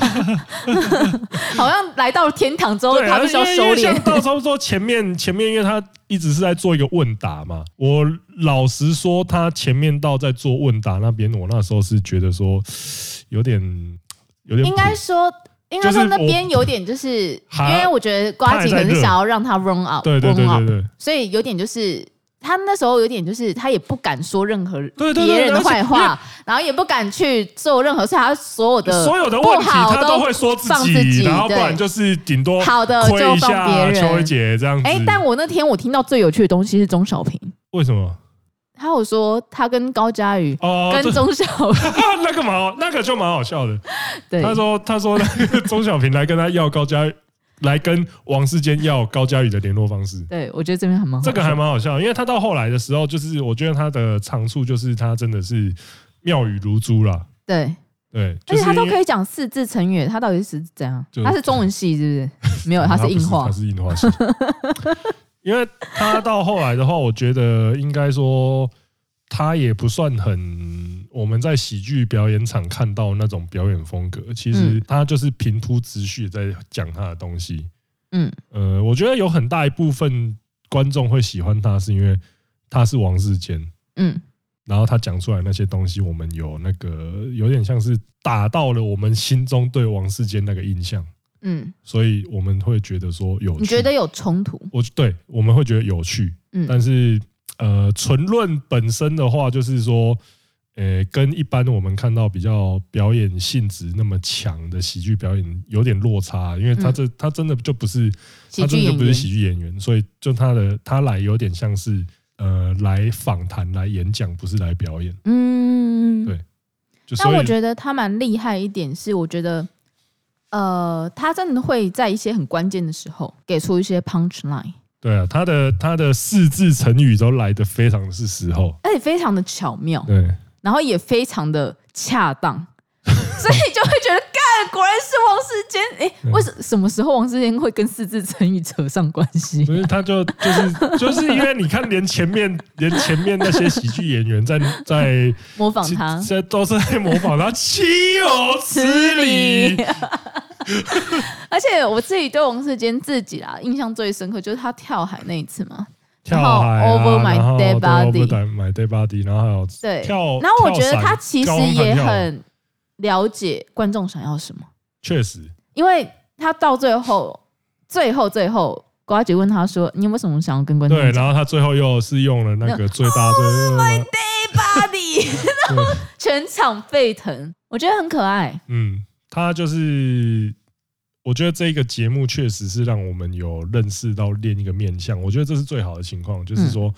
Speaker 2: 好像来到了天堂之后，他必须要收敛。
Speaker 1: 到时候说前面前面，因为他一直是在做一个问答嘛，我老实说，他前面到在做问答那边，我那时候是觉得说有点有点，
Speaker 2: 应该说。应该说那边有点，就是 因为我觉得瓜吉可能想要让他 run out，
Speaker 1: 对对对对对，
Speaker 2: 所以有点就是他那时候有点就是他也不敢说任何别人的坏话，然后也不敢去做任何事，他所有的
Speaker 1: 所有的问题他都会说自己，然后不然就是顶多
Speaker 2: 好的就放别人。
Speaker 1: 邱维杰这样子。
Speaker 2: 哎，但我那天我听到最有趣的东西是钟小平，
Speaker 1: 为什么？
Speaker 2: 他有说他跟高佳宇
Speaker 1: 哦，
Speaker 2: 跟钟小
Speaker 1: 那个蛮好，那个就蛮好笑的。
Speaker 2: 对，
Speaker 1: 他说他说那个钟小平来跟他要高嘉瑜，来跟王世坚要高佳宇的联络方式。
Speaker 2: 对，我觉得这边还蛮好，
Speaker 1: 这个还蛮好笑，因为他到后来的时候，就是我觉得他的长处就是他真的是妙语如珠啦。
Speaker 2: 对。
Speaker 1: 对，
Speaker 2: 而且他都可以讲四字成语，他到底是怎样？他是中文系是不是？没有，他是硬化，
Speaker 1: 他是硬化系。因为他到后来的话，我觉得应该说他也不算很我们在喜剧表演场看到那种表演风格。其实他就是平铺直叙在讲他的东西。嗯，呃，我觉得有很大一部分观众会喜欢他，是因为他是王世坚。嗯。然后他讲出来那些东西，我们有那个有点像是打到了我们心中对王世坚那个印象，嗯，所以我们会觉得说有趣，
Speaker 2: 你觉得有冲突？
Speaker 1: 我对我们会觉得有趣，嗯，但是呃，纯论本身的话，就是说，呃，跟一般我们看到比较表演性质那么强的喜剧表演有点落差，因为他这他真的就不是，他真的就不是喜剧演员，所以就他的他来有点像是。呃，来访谈、来演讲，不是来表演。嗯，对。
Speaker 2: 但我觉得他蛮厉害一点是，我觉得，呃，他真的会在一些很关键的时候给出一些 punch line。
Speaker 1: 对啊，他的他的四字成语都来的非常的是时候，
Speaker 2: 而且非常的巧妙。
Speaker 1: 对，
Speaker 2: 然后也非常的恰当，所以就会觉得。干果然是王世坚，哎、欸，为什么什么时候王世坚会跟四字成语扯上关系？
Speaker 1: 不是他就就是就是因为你看，连前面连前面那些喜剧演员在在
Speaker 2: 模仿他，
Speaker 1: 这都是在模仿他，岂有此理！
Speaker 2: 而且我自己对王世坚自己啦印象最深刻，就是他跳海那一次嘛，
Speaker 1: 跳海、啊、
Speaker 2: Over My Dead
Speaker 1: Body，My Dead Body，然后还有
Speaker 2: 对
Speaker 1: 跳，
Speaker 2: 然后我觉得他其实也很。了解观众想要什么，
Speaker 1: 确实，
Speaker 2: 因为他到最后，最后，最后，瓜姐问他说：“你有没有什么想要跟观众？”
Speaker 1: 对，然后他最后又是用了那个最大最
Speaker 2: Oh my day body，然后全场沸腾，我觉得很可爱。
Speaker 1: 嗯，他就是，我觉得这个节目确实是让我们有认识到另一个面向，我觉得这是最好的情况，就是说，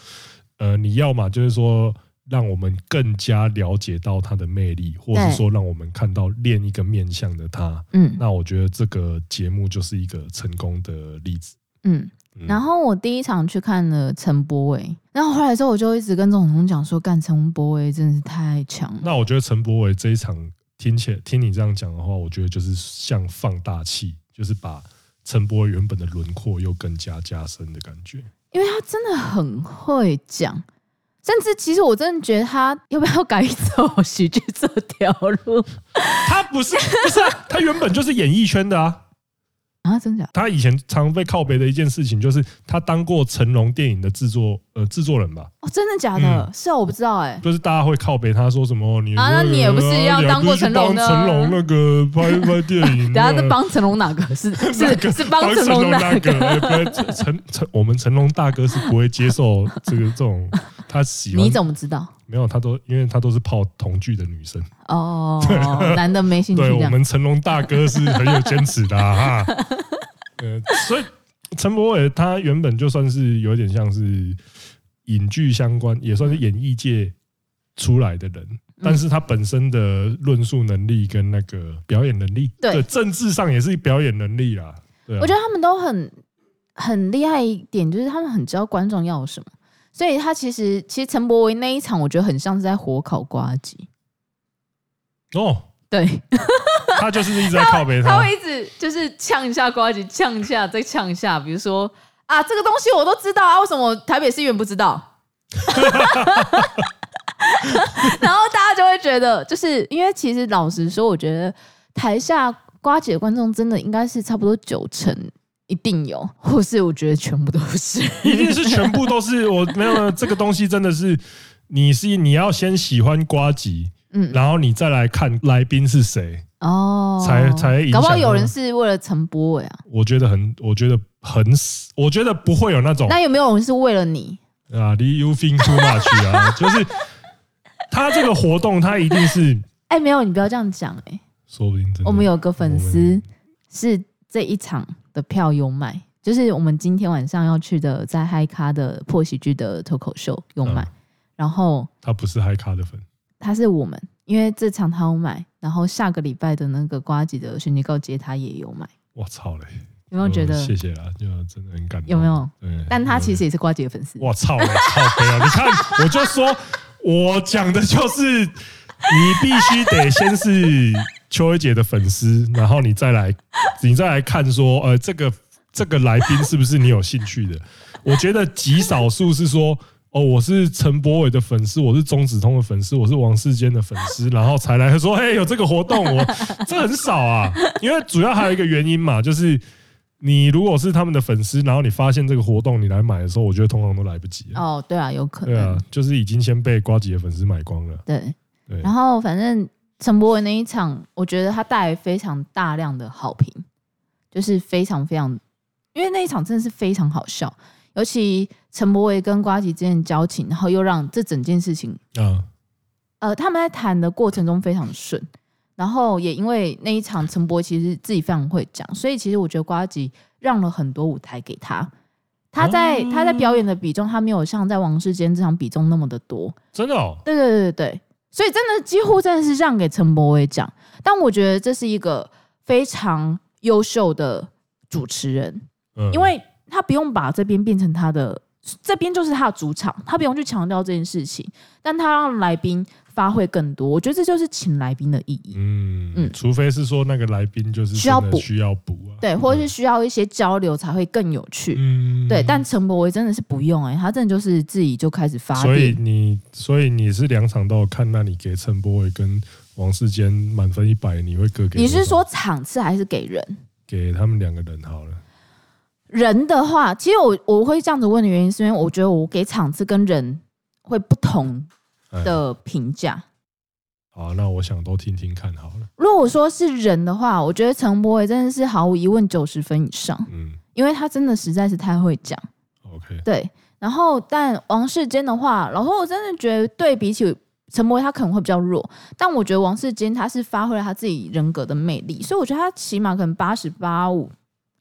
Speaker 1: 呃，你要嘛，就是说。让我们更加了解到他的魅力，或者说让我们看到另一个面向的他。嗯，那我觉得这个节目就是一个成功的例子。
Speaker 2: 嗯，然后我第一场去看了陈柏伟，然后后来之后我就一直跟总统讲说，干陈柏伟真的是太强了。
Speaker 1: 那我觉得陈柏伟这一场听起来听你这样讲的话，我觉得就是像放大器，就是把陈柏伟原本的轮廓又更加加深的感觉。
Speaker 2: 因为他真的很会讲。甚至其实我真的觉得他要不要改走喜剧这条路？
Speaker 1: 他不是不是啊，他原本就是演艺圈的啊。
Speaker 2: 啊，真的假的？
Speaker 1: 他以前常被靠背的一件事情，就是他当过成龙电影的制作呃制作人吧？
Speaker 2: 哦，真的假的？嗯、是啊，我不知道哎、欸。
Speaker 1: 就是大家会靠北他说什么？你、那个、
Speaker 2: 啊，那你也不是要当过成龙的？
Speaker 1: 成龙那个拍拍电影，
Speaker 2: 等下是帮成龙哪个？是 是是帮成龙哪个？
Speaker 1: 成成我们成龙大哥是不会接受这个这种 他喜欢。
Speaker 2: 你怎么知道？
Speaker 1: 没有，他都因为他都是泡同剧的女生
Speaker 2: 哦，男的没兴趣。
Speaker 1: 对，我们成龙大哥是很有坚持的哈。呃，所以陈柏伟他原本就算是有点像是影剧相关，也算是演艺界出来的人，但是他本身的论述能力跟那个表演能力，对政治上也是表演能力啦。对，
Speaker 2: 我觉得他们都很很厉害一点，就是他们很知道观众要什么。所以他其实，其实陈柏维那一场，我觉得很像是在火烤瓜子。
Speaker 1: 哦，
Speaker 2: 对，
Speaker 1: 他就是一直在靠 他
Speaker 2: 会一直就是呛一下瓜子，呛一下再呛一下。比如说啊，这个东西我都知道啊，为什么台北市议员不知道？然后大家就会觉得，就是因为其实老实说，我觉得台下呱吉的观众真的应该是差不多九成。一定有，或是我觉得全部都是，
Speaker 1: 一定是全部都是。我没有这个东西，真的是你是你要先喜欢瓜吉，嗯，然后你再来看来宾是谁哦，才才
Speaker 2: 搞不好有人是为了陈柏伟啊。
Speaker 1: 我觉得很，我觉得很，我觉得不会有那种。
Speaker 2: 那有没有人是为了你
Speaker 1: 啊？你 you think too much 啊？就是他这个活动，他一定是
Speaker 2: 哎，没有，你不要这样讲哎，
Speaker 1: 说不定真的。
Speaker 2: 我们有个粉丝是这一场。的票有买，就是我们今天晚上要去的在嗨咖的破喜剧的脱口秀有买，嗯、然后
Speaker 1: 他不是嗨咖的粉，
Speaker 2: 他是我们，因为这场他有买，然后下个礼拜的那个瓜吉的寻奇告捷他也有买。
Speaker 1: 我操嘞！
Speaker 2: 有没有觉得？
Speaker 1: 谢谢啦，就真的很感动。
Speaker 2: 有没有？
Speaker 1: 对，
Speaker 2: 但他其实也是瓜姐的粉丝。
Speaker 1: 我操嘞！靠北啊！你看，我就说，我讲的就是，你必须得先是秋薇姐的粉丝，然后你再来，你再来看说，呃，这个这个来宾是不是你有兴趣的？我觉得极少数是说。哦，我是陈柏伟的粉丝，我是中子通的粉丝，我是王世坚的粉丝，然后才来说，嘿，有这个活动，我这很少啊，因为主要还有一个原因嘛，就是你如果是他们的粉丝，然后你发现这个活动，你来买的时候，我觉得通常都来不及。
Speaker 2: 哦，对啊，有可能。
Speaker 1: 对啊，就是已经先被瓜吉的粉丝买光了。
Speaker 2: 对对。然后反正陈柏伟那一场，我觉得他带来非常大量的好评，就是非常非常，因为那一场真的是非常好笑。尤其陈柏惟跟瓜吉之间的交情，然后又让这整件事情，嗯，呃，他们在谈的过程中非常顺，然后也因为那一场陈柏其实自己非常会讲，所以其实我觉得瓜吉让了很多舞台给他，他在他在表演的比重，他没有像在王世坚这场比重那么的多，
Speaker 1: 真的哦，
Speaker 2: 对对对对对，所以真的几乎真的是让给陈柏伟讲，但我觉得这是一个非常优秀的主持人，嗯，因为。他不用把这边变成他的，这边就是他的主场，他不用去强调这件事情，但他让来宾发挥更多，我觉得这就是请来宾的意义。嗯
Speaker 1: 嗯，除非是说那个来宾就是
Speaker 2: 需要补，
Speaker 1: 需要补啊，
Speaker 2: 对，或者是需要一些交流才会更有趣。嗯，对，但陈柏维真的是不用哎、欸，他真的就是自己就开始发。
Speaker 1: 所以你，所以你是两场都有看，那你给陈柏维跟王世坚满分一百，你会各给？
Speaker 2: 你是说场次还是给人？
Speaker 1: 给他们两个人好了。
Speaker 2: 人的话，其实我我会这样子问的原因，是因为我觉得我给场次跟人会不同的评价。
Speaker 1: 好，那我想都听听看好了。
Speaker 2: 如果说是人的话，我觉得陈柏伟真的是毫无疑问九十分以上。嗯，因为他真的实在是太会讲。
Speaker 1: OK，
Speaker 2: 对。然后，但王世坚的话，然后我真的觉得对比起陈柏伟，他可能会比较弱。但我觉得王世坚他是发挥了他自己人格的魅力，所以我觉得他起码可能八十八五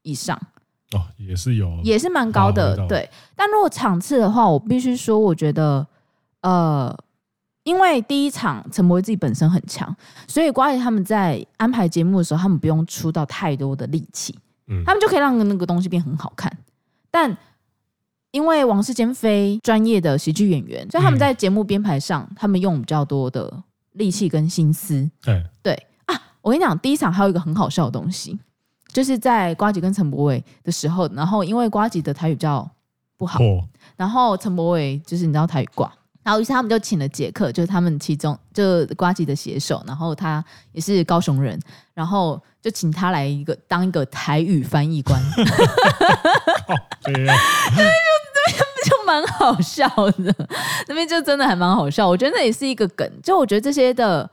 Speaker 2: 以上。
Speaker 1: 哦，也是有，
Speaker 2: 也是蛮高的，对。但如果场次的话，我必须说，我觉得，呃，因为第一场陈柏惟自己本身很强，所以呱吉他们在安排节目的时候，他们不用出到太多的力气，嗯，他们就可以让那个东西变很好看。但因为王世坚非专业的喜剧演员，所以他们在节目编排上，他们用比较多的力气跟心思。对对啊，我跟你讲，第一场还有一个很好笑的东西。就是在瓜吉跟陈柏伟的时候，然后因为瓜吉的台语比较不好，然后陈柏伟就是你知道台语挂，然后于是他们就请了杰克，就是他们其中就瓜吉的写手，然后他也是高雄人，然后就请他来一个当一个台语翻译官，那边就那边就蛮好笑的，那边就真的还蛮好笑，我觉得那也是一个梗，就我觉得这些的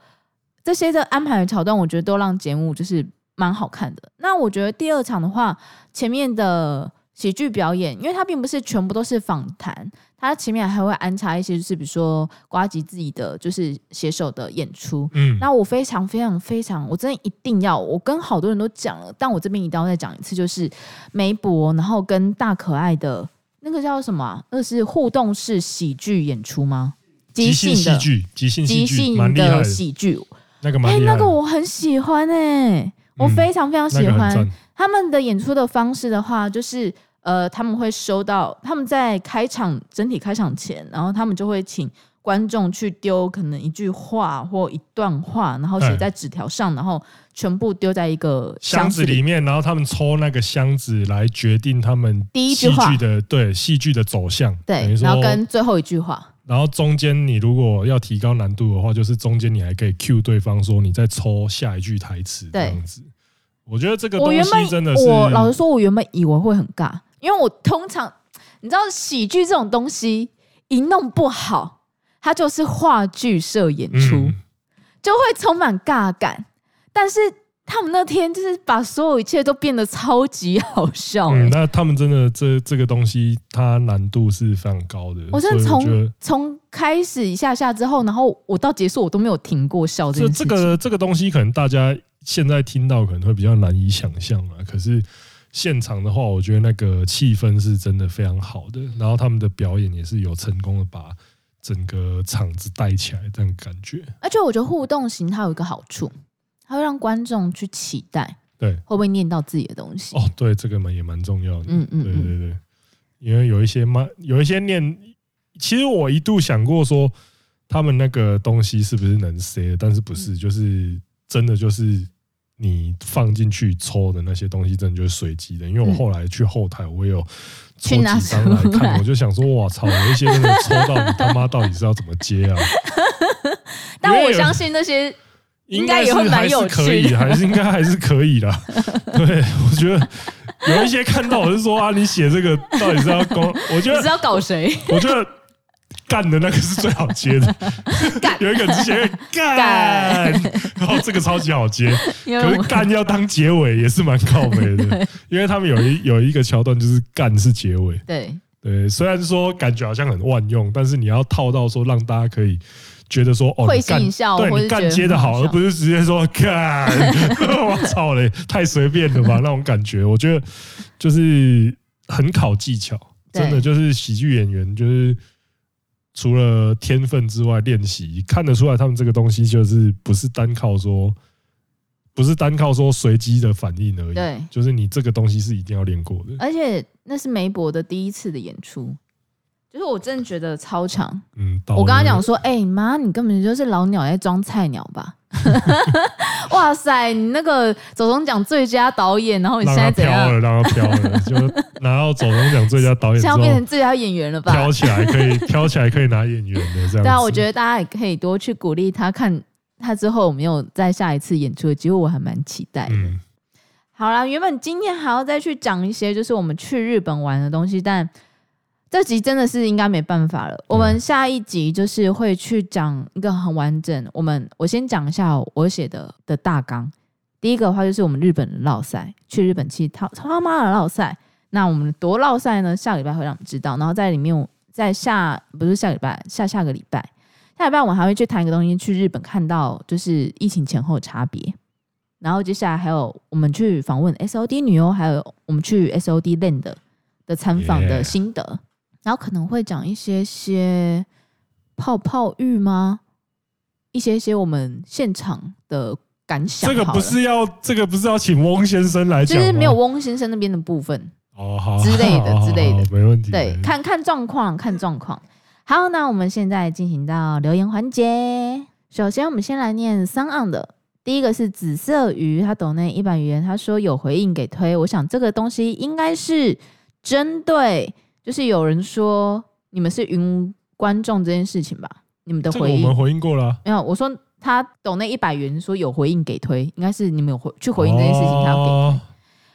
Speaker 2: 这些的安排的桥段，我觉得都让节目就是。蛮好看的。那我觉得第二场的话，前面的喜剧表演，因为它并不是全部都是访谈，它前面还会安插一些，就是比如说瓜吉自己的就是写手的演出。嗯，那我非常非常非常，我真的一定要，我跟好多人都讲了，但我这边一定要再讲一次，就是梅博，然后跟大可爱的那个叫什么、啊？那个是互动式喜剧演出吗？
Speaker 1: 即兴的喜剧，即兴即兴
Speaker 2: 的喜剧，
Speaker 1: 那个。
Speaker 2: 哎、欸，那个我很喜欢哎、欸。我非常非常喜欢、他们的演出的方式的话，就是呃，他们会收到他们在开场整体开场前，然后他们就会请观众去丢可能一句话或一段话，然后写在纸条上，然后全部丢在一个箱子里，箱子里面，
Speaker 1: 然后他们抽那个箱子来决定他们第一句话。的对戏剧的走向，
Speaker 2: 对，然后跟最后一句话。
Speaker 1: 然后中间你如果要提高难度的话，就是中间你还可以 cue 对方说你再抽下一句台词这样子。我觉得这个东西真的是，
Speaker 2: 我老实说，我原本以为会很尬，因为我通常你知道喜剧这种东西一弄不好，它就是话剧社演出，嗯、就会充满尬感。但是他们那天就是把所有一切都变得超级好笑，欸。嗯，
Speaker 1: 那他们真的这这个东西，它难度是非常高的。
Speaker 2: 我真的从从开始一下下之后，然后我到结束，我都没有停过笑这。
Speaker 1: 这这个这个东西，可能大家。现在听到可能会比较难以想象啊，可是现场的话，我觉得那个气氛是真的非常好的，然后他们的表演也是有成功的把整个场子带起来这样感觉。
Speaker 2: 而且我觉得互动型它有一个好处，它会让观众去期待，
Speaker 1: 对，
Speaker 2: 会不会念到自己的东西？
Speaker 1: 哦，对，这个蛮也蛮重要的。
Speaker 2: 嗯嗯，
Speaker 1: 对对对，因为有一些嘛，有一些念，其实我一度想过说，他们那个东西是不是能塞，但是不是，就是真的就是。你放进去抽的那些东西，真的就是随机的。因为我后来去后台，我也有抽几张来看，我就想说，哇操，有一些真的抽到你他妈到底是要怎么接啊？
Speaker 2: 但我相信那些应该也会蛮有
Speaker 1: 可以，还是应该还是可以的。对，我觉得有一些看到我是说啊，你写这个到底是要搞？我觉得
Speaker 2: 你是要搞谁？
Speaker 1: 我觉得。干的那个是最好接的，有一个之前干，然后这个超级好接，可是干要当结尾也是蛮靠北的，因为他们有一有一个桥段就是干是结尾，
Speaker 2: 对
Speaker 1: 对，虽然说感觉好像很万用，但是你要套到说让大家可以觉得说哦，
Speaker 2: 会心一笑，
Speaker 1: 对你干接的好，而不是直接说干，我操嘞，太随便了吧那种感觉，我觉得就是很考技巧，真的就是喜剧演员就是。除了天分之外，练习看得出来，他们这个东西就是不是单靠说，不是单靠说随机的反应而已。
Speaker 2: 对，
Speaker 1: 就是你这个东西是一定要练过的。
Speaker 2: 而且那是梅博的第一次的演出，就是我真的觉得超强。
Speaker 1: 嗯，
Speaker 2: 我跟他讲说，哎妈，你根本就是老鸟在装菜鸟吧？哇塞！你那个走中奖最佳导演，然后你现在怎样？
Speaker 1: 让他飘了，让他飘了，就拿到走中奖最佳导演，
Speaker 2: 现在要变成最佳演员了吧？
Speaker 1: 飘起来可以，飘起来可以拿演员的这样。
Speaker 2: 对啊，我觉得大家也可以多去鼓励他，看他之后有没有再下一次演出的机会，我还蛮期待的。嗯、好啦，原本今天还要再去讲一些就是我们去日本玩的东西，但。这集真的是应该没办法了。我们下一集就是会去讲一个很完整。我们我先讲一下我写的的大纲。第一个的话就是我们日本的烙赛，去日本去他他妈的绕赛。那我们多绕赛呢？下礼拜会让你知道。然后在里面，在下不是下礼拜，下下个礼拜，下礼拜我们还会去谈一个东西，去日本看到就是疫情前后的差别。然后接下来还有我们去访问 SOD 女优，还有我们去 SOD Land 的参访的心得。然后可能会讲一些些泡泡浴吗？一些些我们现场的感想。
Speaker 1: 这个不是要，这个不是要请翁先生来讲，
Speaker 2: 就是没有翁先生那边的部分
Speaker 1: 哦，好
Speaker 2: 之类的之类的，
Speaker 1: 没问题。
Speaker 2: 对，看看状况，看状况。好，那我们现在进行到留言环节。首先，我们先来念 SoundOn 的，第一个是紫色鱼，他抖那一百元，他说有回应给推。我想这个东西应该是针对。就是有人说你们是云观众这件事情吧？你们的回应
Speaker 1: 我们回应过了。
Speaker 2: 没有，我说他抖那一百元说有回应给推，应该是你们有回去回应这件事情，他要给推。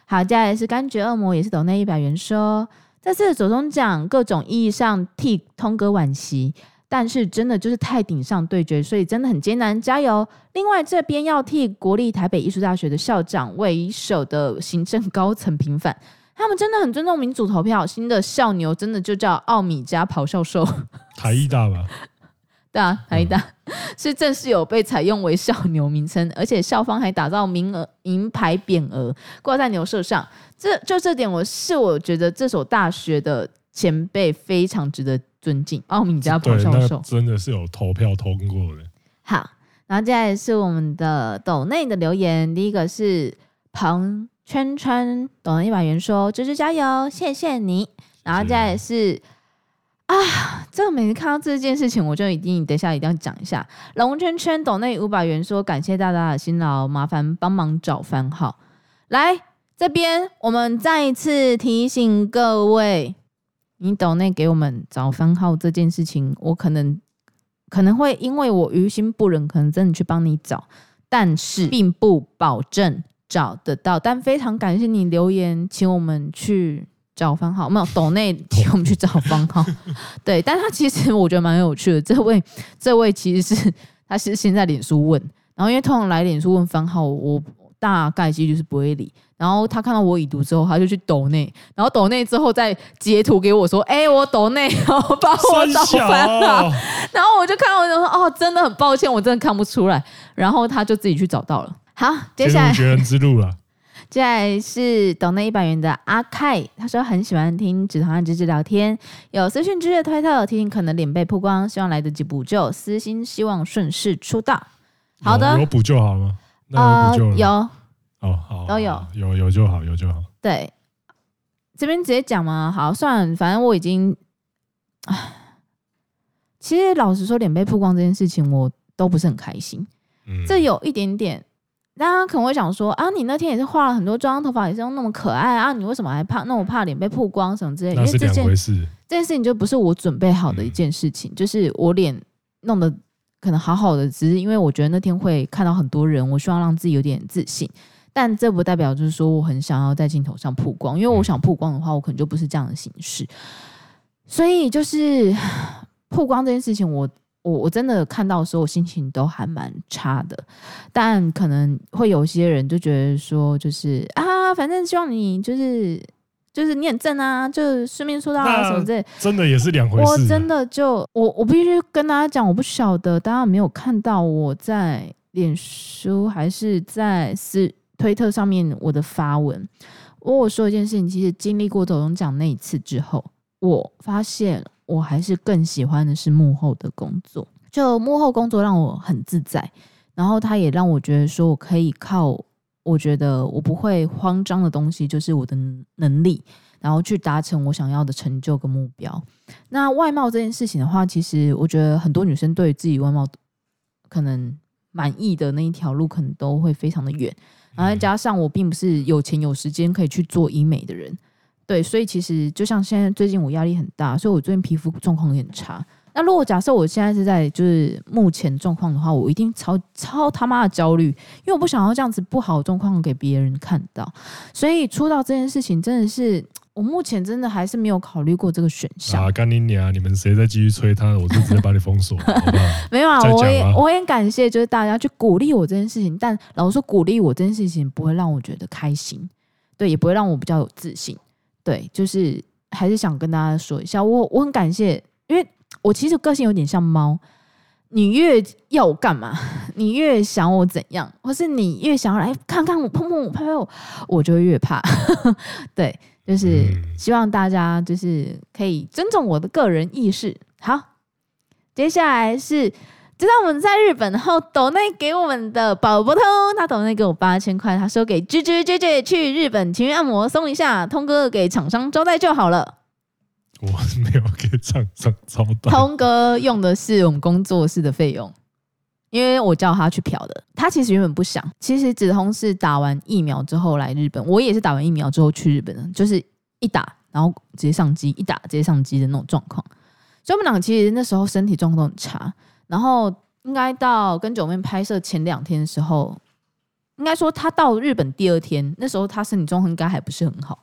Speaker 2: 好，接下来是柑橘恶魔，也是抖那一百元说，这次走钟奖各种意义上替通哥惋惜，但是真的就是太顶上对决，所以真的很艰难，加油！另外这边要替国立台北艺术大学的校长为首的行政高层平反。他们真的很尊重民主投票。新的校牛真的就叫奥米加咆哮兽，
Speaker 1: 台艺大吧？
Speaker 2: 对啊，台艺大、嗯、是正式有被采用为校牛名称，而且校方还打造名额银牌匾额挂在牛舍上。这就这点，我是我觉得这所大学的前辈非常值得尊敬。奥米加咆哮兽
Speaker 1: 真的是有投票通过的。
Speaker 2: 好，然后接下来是我们的斗内的留言，第一个是彭。圈圈懂了一百元说：“芝芝加油，谢谢你。”然后接下来是啊，这个每次看到这件事情，我就一定等一下一定要讲一下。龙圈圈懂那五百元说：“感谢大家的辛劳，麻烦帮忙找番号。”来这边，我们再一次提醒各位，你抖内给我们找番号这件事情，我可能可能会因为我于心不忍，可能真的去帮你找，但是并不保证。找得到，但非常感谢你留言，请我们去找方浩。没有抖内，请我们去找方浩。对，但他其实我觉得蛮有趣的。这位，这位其实是他是先在脸书问，然后因为通常来脸书问方浩，我大概几率是不会理。然后他看到我已读之后，他就去抖内，然后抖内之后再截图给我说：“哎、欸，我抖内，然后帮我找翻了。” 然后我就看到我就说：“哦，真的很抱歉，我真的看不出来。”然后他就自己去找到了。好，接下来绝
Speaker 1: 人之路了。
Speaker 2: 接下来是懂那一百元的阿凯，他说很喜欢听直堂和芝芝聊天，有私讯之日推特，提醒可能脸被曝光，希望来得及补救，私心希望顺势出道。好的，
Speaker 1: 有补救好吗？
Speaker 2: 那有补救、呃、有，
Speaker 1: 哦好，
Speaker 2: 都有，
Speaker 1: 有有就好，有就好。
Speaker 2: 对，这边直接讲嘛，好，算了，反正我已经，唉，其实老实说，脸被曝光这件事情，我都不是很开心。嗯，这有一点点。大家可能会想说啊，你那天也是化了很多妆，头发也是用那么可爱啊，你为什么还怕那我怕脸被曝光什么之类的？
Speaker 1: 那是两回事。
Speaker 2: 因为这件这件事情就不是我准备好的一件事情，嗯、就是我脸弄得可能好好的，只是因为我觉得那天会看到很多人，我希望让自己有点自信，但这不代表就是说我很想要在镜头上曝光，因为我想曝光的话，我可能就不是这样的形式。所以就是 曝光这件事情，我。我我真的看到的时候，我心情都还蛮差的，但可能会有些人就觉得说，就是啊，反正希望你就是就是你很正啊，就顺便说到啊什么之类，
Speaker 1: 真的也是两回事。
Speaker 2: 我真的就我我必须跟大家讲，我不晓得大家没有看到我在脸书还是在是推特上面我的发文，我我说一件事情，其实经历过走钟奖那一次之后，我发现。我还是更喜欢的是幕后的工作，就幕后工作让我很自在，然后他也让我觉得说我可以靠，我觉得我不会慌张的东西就是我的能力，然后去达成我想要的成就跟目标。那外貌这件事情的话，其实我觉得很多女生对自己外貌可能满意的那一条路，可能都会非常的远，然后再加上我并不是有钱有时间可以去做医美的人。对，所以其实就像现在，最近我压力很大，所以我最近皮肤状况有点差。那如果假设我现在是在就是目前状况的话，我一定超超他妈的焦虑，因为我不想要这样子不好的状况给别人看到。所以出道这件事情真的是我目前真的还是没有考虑过这个选项。
Speaker 1: 啊，干你娘！你们谁再继续催他，我就直接把你封锁，好不好？
Speaker 2: 没有啊，啊我也我也感谢就是大家去鼓励我这件事情，但老实说鼓励我这件事情不会让我觉得开心，对，也不会让我比较有自信。对，就是还是想跟大家说一下，我我很感谢，因为我其实个性有点像猫，你越要我干嘛，你越想我怎样，或是你越想要来看看我、碰碰我、拍拍我，我就越怕。对，就是希望大家就是可以尊重我的个人意识。好，接下来是。知道我们在日本，然后抖内给我们的宝宝通，他抖内给我八千块，他说给芝芝姐姐去日本情欲按摩松一下，通哥给厂商招待就好了。
Speaker 1: 我没有给厂商招待，
Speaker 2: 通哥用的是我们工作室的费用，因为我叫他去嫖的。他其实原本不想，其实子通是打完疫苗之后来日本，我也是打完疫苗之后去日本的，就是一打然后直接上机，一打直接上机的那种状况。所以我们两个其实那时候身体状况都很差。然后应该到跟九妹拍摄前两天的时候，应该说他到日本第二天，那时候他身体状况应该还不是很好。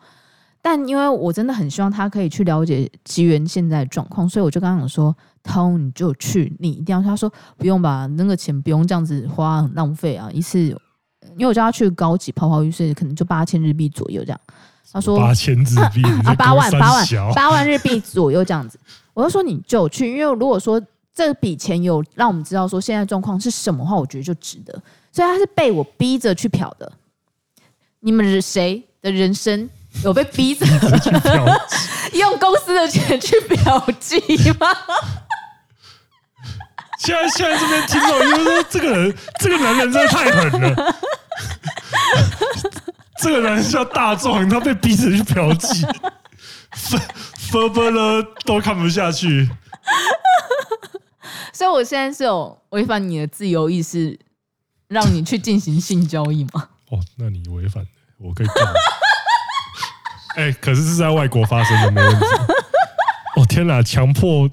Speaker 2: 但因为我真的很希望他可以去了解吉原现在的状况，所以我就跟他讲说：“涛你就去，你一定要。”他说：“不用吧，那个钱不用这样子花，很浪费啊！一次，因为我叫他去高级泡泡浴，所以可能就八千日币左右这样。”他说：“
Speaker 1: 八千日币
Speaker 2: 啊，八万八万八万日币左右这样子。”我就说：“你就去，因为如果说。”这笔钱有让我们知道说现在状况是什么话，我觉得就值得。所以他是被我逼着去嫖的。你们是谁的人生有被逼着 用公司的钱去嫖妓吗？
Speaker 1: 现在现在这边听众因为说这个人这个男人真的太狠了。这个男人叫大壮，他被逼着去嫖妓，分分分了都看不下去。
Speaker 2: 所以，我现在是有违反你的自由意识，让你去进行性交易吗？
Speaker 1: 哦，那你违反，我可以告你。哎、欸，可是是在外国发生的，没问题。哦天哪，强迫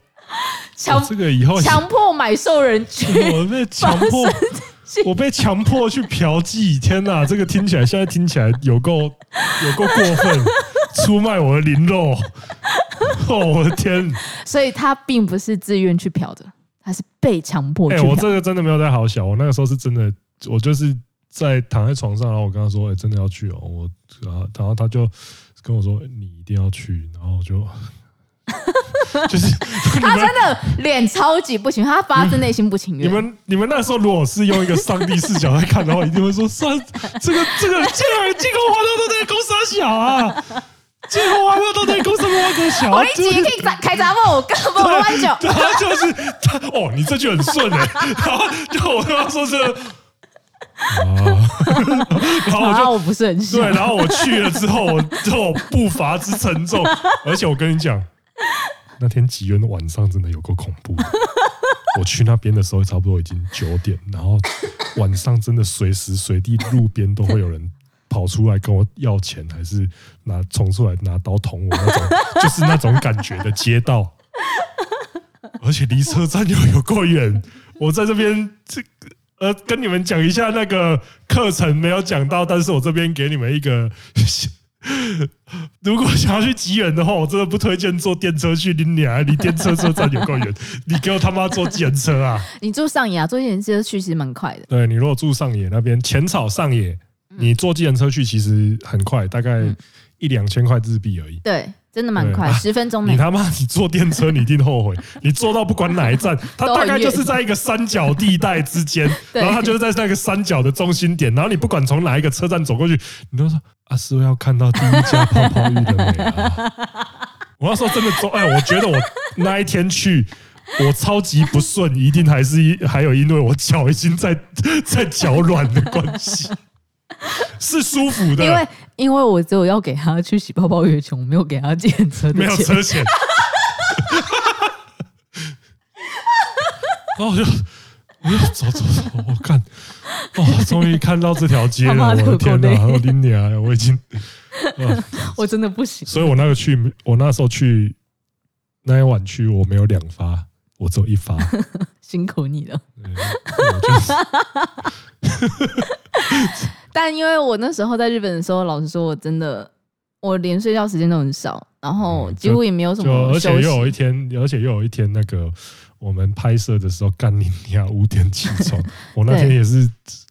Speaker 1: 强、哦、这个以后
Speaker 2: 强迫买受人去，
Speaker 1: 我被强迫，我被强迫去嫖妓。天哪，这个听起来现在听起来有够有够过分，出卖我的灵肉。哦，我的天！
Speaker 2: 所以他并不是自愿去嫖的。他是被强迫。哎、欸，
Speaker 1: 我这个真的没有在好小，我那个时候是真的，我就是在躺在床上，然后我跟他说：“哎、欸，真的要去哦。”我然后然后他就跟我说：“你一定要去。”然后我就 就是
Speaker 2: 他真的脸超级不情愿，他发自内心不情愿。
Speaker 1: 你们你们那时候如果是用一个上帝视角来看的话，一定会说：上这个这个这个这个花都在公三小啊，这个花都在公什么花公小？
Speaker 2: 我一集可以开闸门，我根本不弯脚。
Speaker 1: 然后就是他哦，你这句很顺哎，然后就我跟他说是。啊，然后我就
Speaker 2: 我不是很对，
Speaker 1: 然后我去了之后，我之后步伐之沉重，而且我跟你讲，那天吉恩的晚上真的有够恐怖。我去那边的时候，差不多已经九点，然后晚上真的随时随地路边都会有人跑出来跟我要钱，还是拿冲出来拿刀捅我那种，就是那种感觉的街道，而且离车站又有够远，我在这边这个。呃，跟你们讲一下那个课程没有讲到，但是我这边给你们一个，如果想要去吉远的话，我真的不推荐坐电车去林鸟，离电车车站有够远，你给我他妈坐计程车啊！
Speaker 2: 你住上野啊，坐计程车去其实蛮快的。
Speaker 1: 对，你如果住上野那边浅草上野，你坐计程车去其实很快，大概一两千块日币而已。
Speaker 2: 对。真的蛮快，十分钟内。
Speaker 1: 你他妈，你坐电车，你一定后悔。你坐到不管哪一站，它大概就是在一个三角地带之间，然后它就是在那个三角的中心点。然后你不管从哪一个车站走过去，你都说啊，是要看到第一家泡泡浴的美啊？我要说真的，哎，我觉得我那一天去，我超级不顺，一定还是一还有因为我脚已经在在脚软的关系。是舒服的，
Speaker 2: 因为因为我只有要给他去洗泡泡浴的钱，我没有给他借车的钱，
Speaker 1: 没有车钱。然后我就我就走走走，我看，哦，终于看到这条街了，我的天哪，我的娘，我已经，
Speaker 2: 我真的不行。
Speaker 1: 所以我那个去，我那时候去那一晚去，我没有两发，我只有一发，
Speaker 2: 辛苦你了。但因为我那时候在日本的时候，老实说，我真的我连睡觉时间都很少，然后几乎也没有什么
Speaker 1: 而且又有一天，而且又有一天那个我们拍摄的时候，干你娘五点起床，我那天也是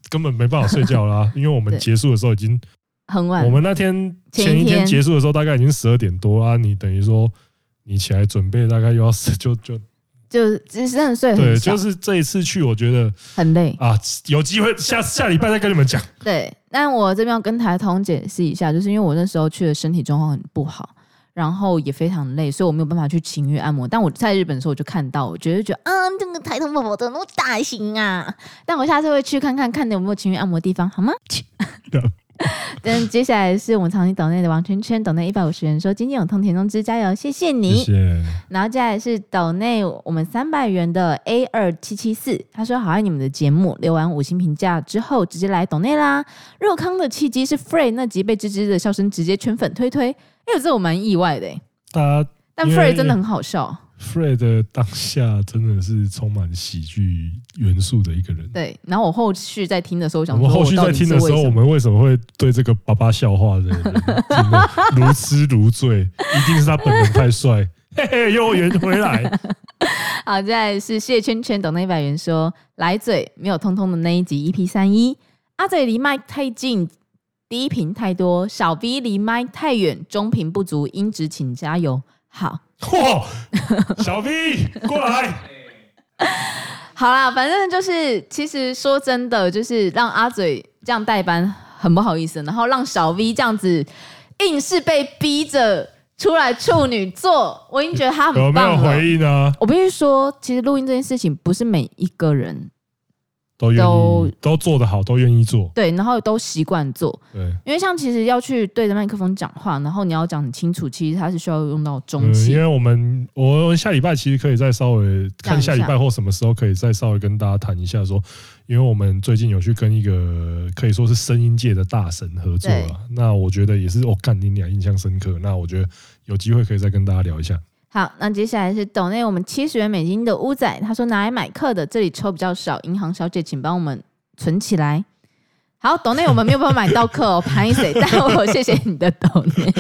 Speaker 1: 根本没办法睡觉啦，因为我们结束的时候已经
Speaker 2: 很晚。
Speaker 1: 我们那天前一天结束的时候，大概已经十二点多啊，你等于说你起来准备，大概又要就 就。
Speaker 2: 就只是很睡很
Speaker 1: 对，就是这一次去，我觉得
Speaker 2: 很累
Speaker 1: 啊。有机会下下礼拜再跟你们讲。
Speaker 2: 对，那我这边要跟台通解释一下，就是因为我那时候去的身体状况很不好，然后也非常累，所以我没有办法去情欲按摩。但我在日本的时候，我就看到，我觉得觉得，嗯，这个台通宝宝怎么那么大型啊？但我下次会去看看，看你有没有情欲按摩的地方，好吗？但接下来是我们长期岛内的王圈圈，岛内一百五十元说：“今天有通田中之加油，谢谢你。谢谢”然后接下来是岛内我们三百元的 A 二七七四，他说：“好爱你们的节目，留完五星评价之后，直接来岛内啦。”若康的契机是 Free 那集被吱吱的笑声直接圈粉推推，哎呦，这我蛮意外的哎。但 Free 真的很好笑。
Speaker 1: Fred 当下真的是充满喜剧元素的一个人。
Speaker 2: 对，然后我后续在听的时候，想
Speaker 1: 我们后续在听的时候，我们为什么会对这个爸爸笑话的人如痴如醉？一定是他本人太帅。嘿 嘿，幼儿园回来。
Speaker 2: 好，接下来是谢圈圈等那一百元说来嘴没有通通的那一集 EP 三一，阿嘴离麦太近，低频太多，小 V 离麦太远，中频不足，音质请加油。好。
Speaker 1: 嚯，小 V 过来。
Speaker 2: 好啦，反正就是，其实说真的，就是让阿嘴这样代班很不好意思，然后让小 V 这样子硬是被逼着出来处女座，我已经觉得他很棒了。有
Speaker 1: 没有回应呢？
Speaker 2: 我必须说，其实录音这件事情不是每一个人。
Speaker 1: 都愿意，都做得好，都愿意做。
Speaker 2: 对，然后都习惯做。
Speaker 1: 对，
Speaker 2: 因为像其实要去对着麦克风讲话，然后你要讲很清楚，其实它是需要用到中气。
Speaker 1: 因为我们我下礼拜其实可以再稍微看下礼拜或什么时候可以再稍微跟大家谈一下说，因为我们最近有去跟一个可以说是声音界的大神合作了。那我觉得也是，我干你俩印象深刻。那我觉得有机会可以再跟大家聊一下。
Speaker 2: 好，那接下来是抖内我们七十元美金的乌仔，他说拿来买课的，这里抽比较少，银行小姐请帮我们存起来。好，抖内我们没有办法买到课哦，潘谁？但我谢谢你的抖内，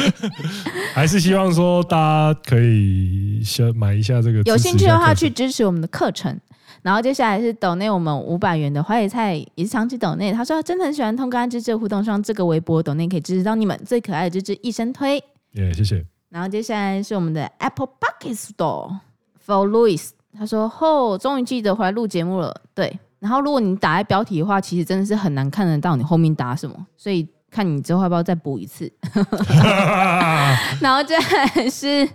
Speaker 1: 还是希望说大家可以先买一下这个，
Speaker 2: 有兴趣的话去支持我们的课程。然后接下来是抖内我们五百元的花野菜，也是长期抖内，他说他真的很喜欢通跟芝芝的互动，上这个微博抖内可以支持到你们最可爱的芝芝一生推。
Speaker 1: 耶，谢谢。
Speaker 2: 然后接下来是我们的 Apple p o c k e t Store for Louis，他说：“哦，终于记得回来录节目了。”对，然后如果你打在标题的话，其实真的是很难看得到你后面打什么，所以看你之后要不要再补一次。然后接下来是。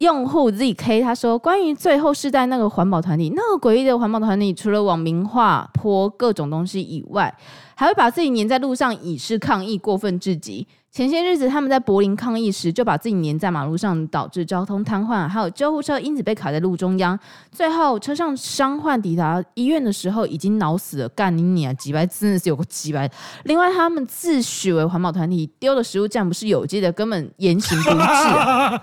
Speaker 2: 用户 ZK 他说：“关于最后世代那个环保团体，那个诡异的环保团体，除了网民化泼各种东西以外，还会把自己粘在路上以示抗议，过分至极。前些日子他们在柏林抗议时，就把自己粘在马路上，导致交通瘫痪，还有救护车因此被卡在路中央。最后车上伤患抵达医院的时候，已经脑死了。干你你啊，几百真的是有个几百。另外，他们自诩为环保团体，丢的食物竟然不是有机的，根本言行不一致啊。”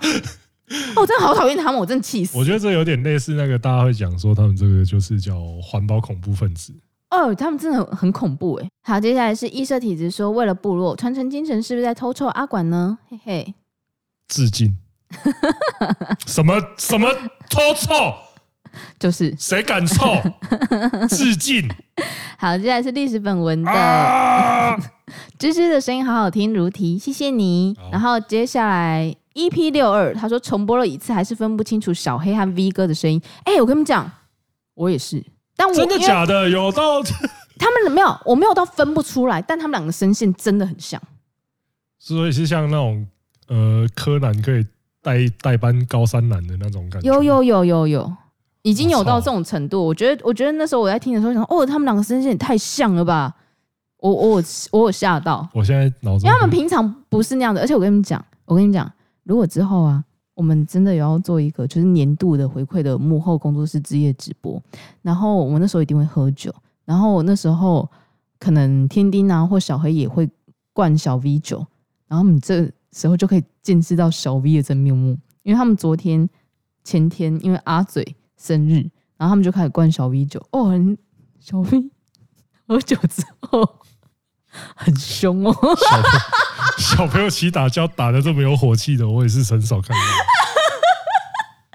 Speaker 2: 哦，我真的好讨厌他们，我真的气死。
Speaker 1: 我觉得这有点类似那个大家会讲说他们这个就是叫环保恐怖分子。
Speaker 2: 哦，他们真的很恐怖哎。好，接下来是异色体质说，为了部落传承精神，是不是在偷臭阿管呢？嘿嘿，
Speaker 1: 致敬。什么什么偷臭？
Speaker 2: 就是谁
Speaker 1: 敢臭？致敬。
Speaker 2: 好，接下来是历史本文的。啊芝芝的声音好好听，如题，谢谢你。然后接下来 EP 六二，他说重播了一次，还是分不清楚小黑和 V 哥的声音。哎，我跟你们讲，我也是，但我
Speaker 1: 真的假的？有到
Speaker 2: 他们没有，我没有到分不出来，但他们两个声线真的很像，
Speaker 1: 所以是像那种呃柯南可以代代班高三男的那种感觉。
Speaker 2: 有有有有有，已经有到这种程度。我觉得，我觉得那时候我在听的时候想，哦，他们两个声线也太像了吧。我我我有吓到，
Speaker 1: 我现在脑子，
Speaker 2: 因为他们平常不是那样的，而且我跟你们讲，我跟你讲，如果之后啊，我们真的也要做一个就是年度的回馈的幕后工作室之夜直播，然后我们那时候一定会喝酒，然后那时候可能天丁啊或小黑也会灌小 V 酒，然后你这时候就可以见识到小 V 的真面目，因为他们昨天前天因为阿嘴生日，然后他们就开始灌小 V 酒，哦，很小 V 喝酒之后。很凶哦！
Speaker 1: 小 小朋友起打架打的这么有火气的，我也是很少看到。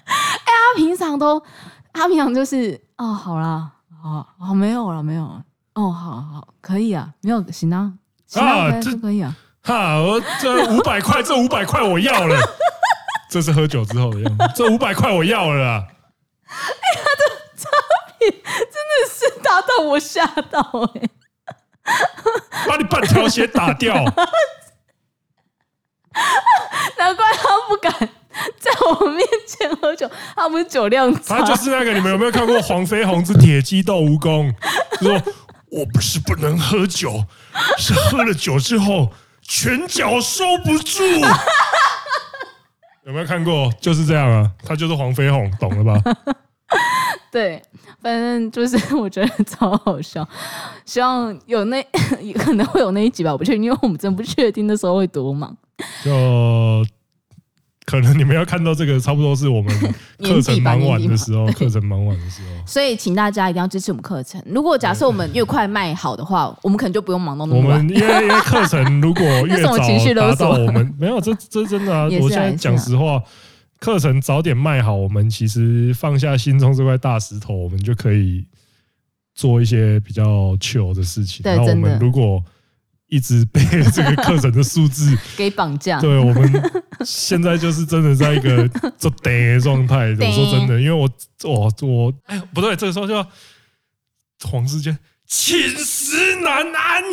Speaker 2: 哎，他平常都，他平常就是哦，好啦，好，好，没有了，没有了。哦，好好，可以啊，没有，行啊，行啊，这可以啊。
Speaker 1: 哈，我这五百块，这五百块我要了。这是喝酒之后的样子。这五百块我要了啊！
Speaker 2: 哎，他的差别真的是大到我吓到哎。
Speaker 1: 把你半条鞋打掉！
Speaker 2: 难怪他不敢在我面前喝酒，他不是酒量差。
Speaker 1: 他就是那个，你们有没有看过黄飞鸿之铁鸡斗蜈蚣？说我不是不能喝酒，是喝了酒之后拳脚收不住。有没有看过？就是这样啊，他就是黄飞鸿，懂了吧？
Speaker 2: 对。反正就是我觉得超好笑，希望有那 可能会有那一集吧，我不确定，因为我们真不确定那时候会多忙。
Speaker 1: 就可能你们要看到这个，差不多是我们课程忙完的时候，课程忙完的时候。
Speaker 2: 所以请大家一定要支持我们课程。如果假设我们越快卖好的话，我们可能就不用忙到那么晚。
Speaker 1: 我们因为因为课程如果 越早达到我们没有这这真的啊，我现在讲实话。课程早点卖好，我们其实放下心中这块大石头，我们就可以做一些比较糗的事情。然后我们如果一直被这个课程的数字
Speaker 2: 给绑架，
Speaker 1: 对，我们现在就是真的在一个做呆的状态。我说真的，因为我我我哎不对，这个时候就要黄世坚寝食难安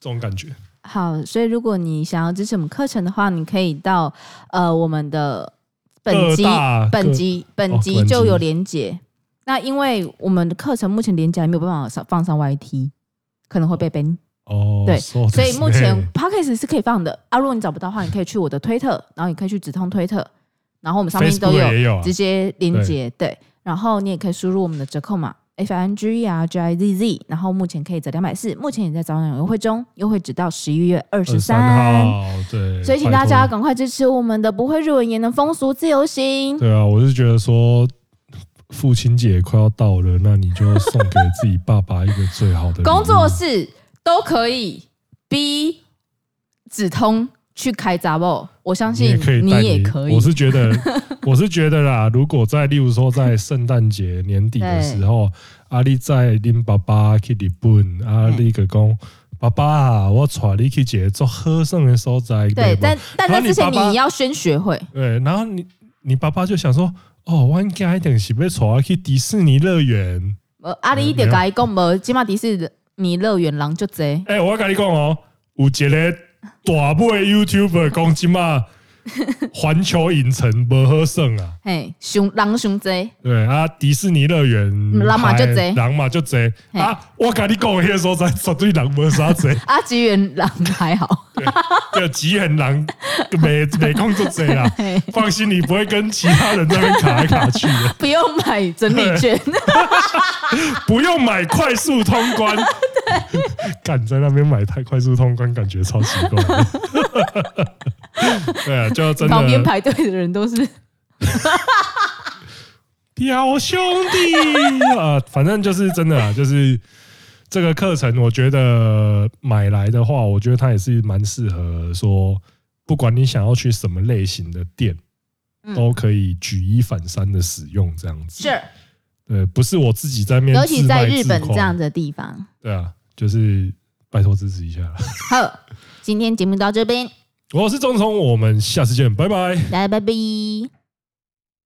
Speaker 1: 这种感觉。
Speaker 2: 好，所以如果你想要支持我们课程的话，你可以到呃我们的。本集本集本集就有连结，那因为我们的课程目前连结还没有办法上放上 YT，可能会被 ban
Speaker 1: 哦。
Speaker 2: 对，所以 目前 Podcast 是可以放的啊。如果你找不到的话，你可以去我的推特，然后你可以去直通推特，然后我们上面都有直接连接。对，然后你也可以输入我们的折扣码。F N G R G I Z Z，然后目前可以折两百四，目前也在早鸟优惠中，优惠直到十一月二十三号。
Speaker 1: 对，
Speaker 2: 所以请大家赶快支持我们的不会日文也能风俗自由行。
Speaker 1: 对啊，我是觉得说父亲节快要到了，那你就送给自己爸爸一个最好的
Speaker 2: 工作室都可以逼子通去开杂报？我相信你也可以。
Speaker 1: 我是觉得。我是觉得啦，如果在例如说在圣诞节年底的时候，阿丽在拎爸爸去日本，阿丽个公爸爸啊，我带你去一个做好耍的所在。
Speaker 2: 对，但但在之前你要先学会。
Speaker 1: 对，然后你你爸爸就想说，哦，我应该一定是要带我去迪士尼乐园。
Speaker 2: 呃，阿里得跟伊讲，无，起码迪士你乐园狼就贼。
Speaker 1: 哎，我要跟你讲哦，有一个大部的 YouTuber 讲起嘛。环球影城不好耍啊！
Speaker 2: 嘿，熊狼熊贼，
Speaker 1: 对啊，迪士尼乐园
Speaker 2: 人嘛就贼，
Speaker 1: 人嘛就贼啊！我跟你讲，那个时候在 绝对人没啥贼。
Speaker 2: 啊，吉原狼还好，
Speaker 1: 对，吉原狼没没空就贼啊！放心，你不会跟其他人在那边卡来卡去的。
Speaker 2: 不用买整理券，
Speaker 1: 不用买快速通关。敢在那边买太快速通关，感觉超奇怪。对啊，就真的
Speaker 2: 旁边排队的人都是
Speaker 1: 表兄弟 啊，反正就是真的啊，就是这个课程，我觉得买来的话，我觉得它也是蛮适合说，不管你想要去什么类型的店，都可以举一反三的使用这样子。
Speaker 2: 是，
Speaker 1: 对，不是我自己在面，
Speaker 2: 尤其在日本这样的地方。
Speaker 1: 对啊，就是拜托支持一下。
Speaker 2: 好，今天节目到这边。
Speaker 1: 我是钟聪，我们下次见，拜拜，
Speaker 2: 来拜拜。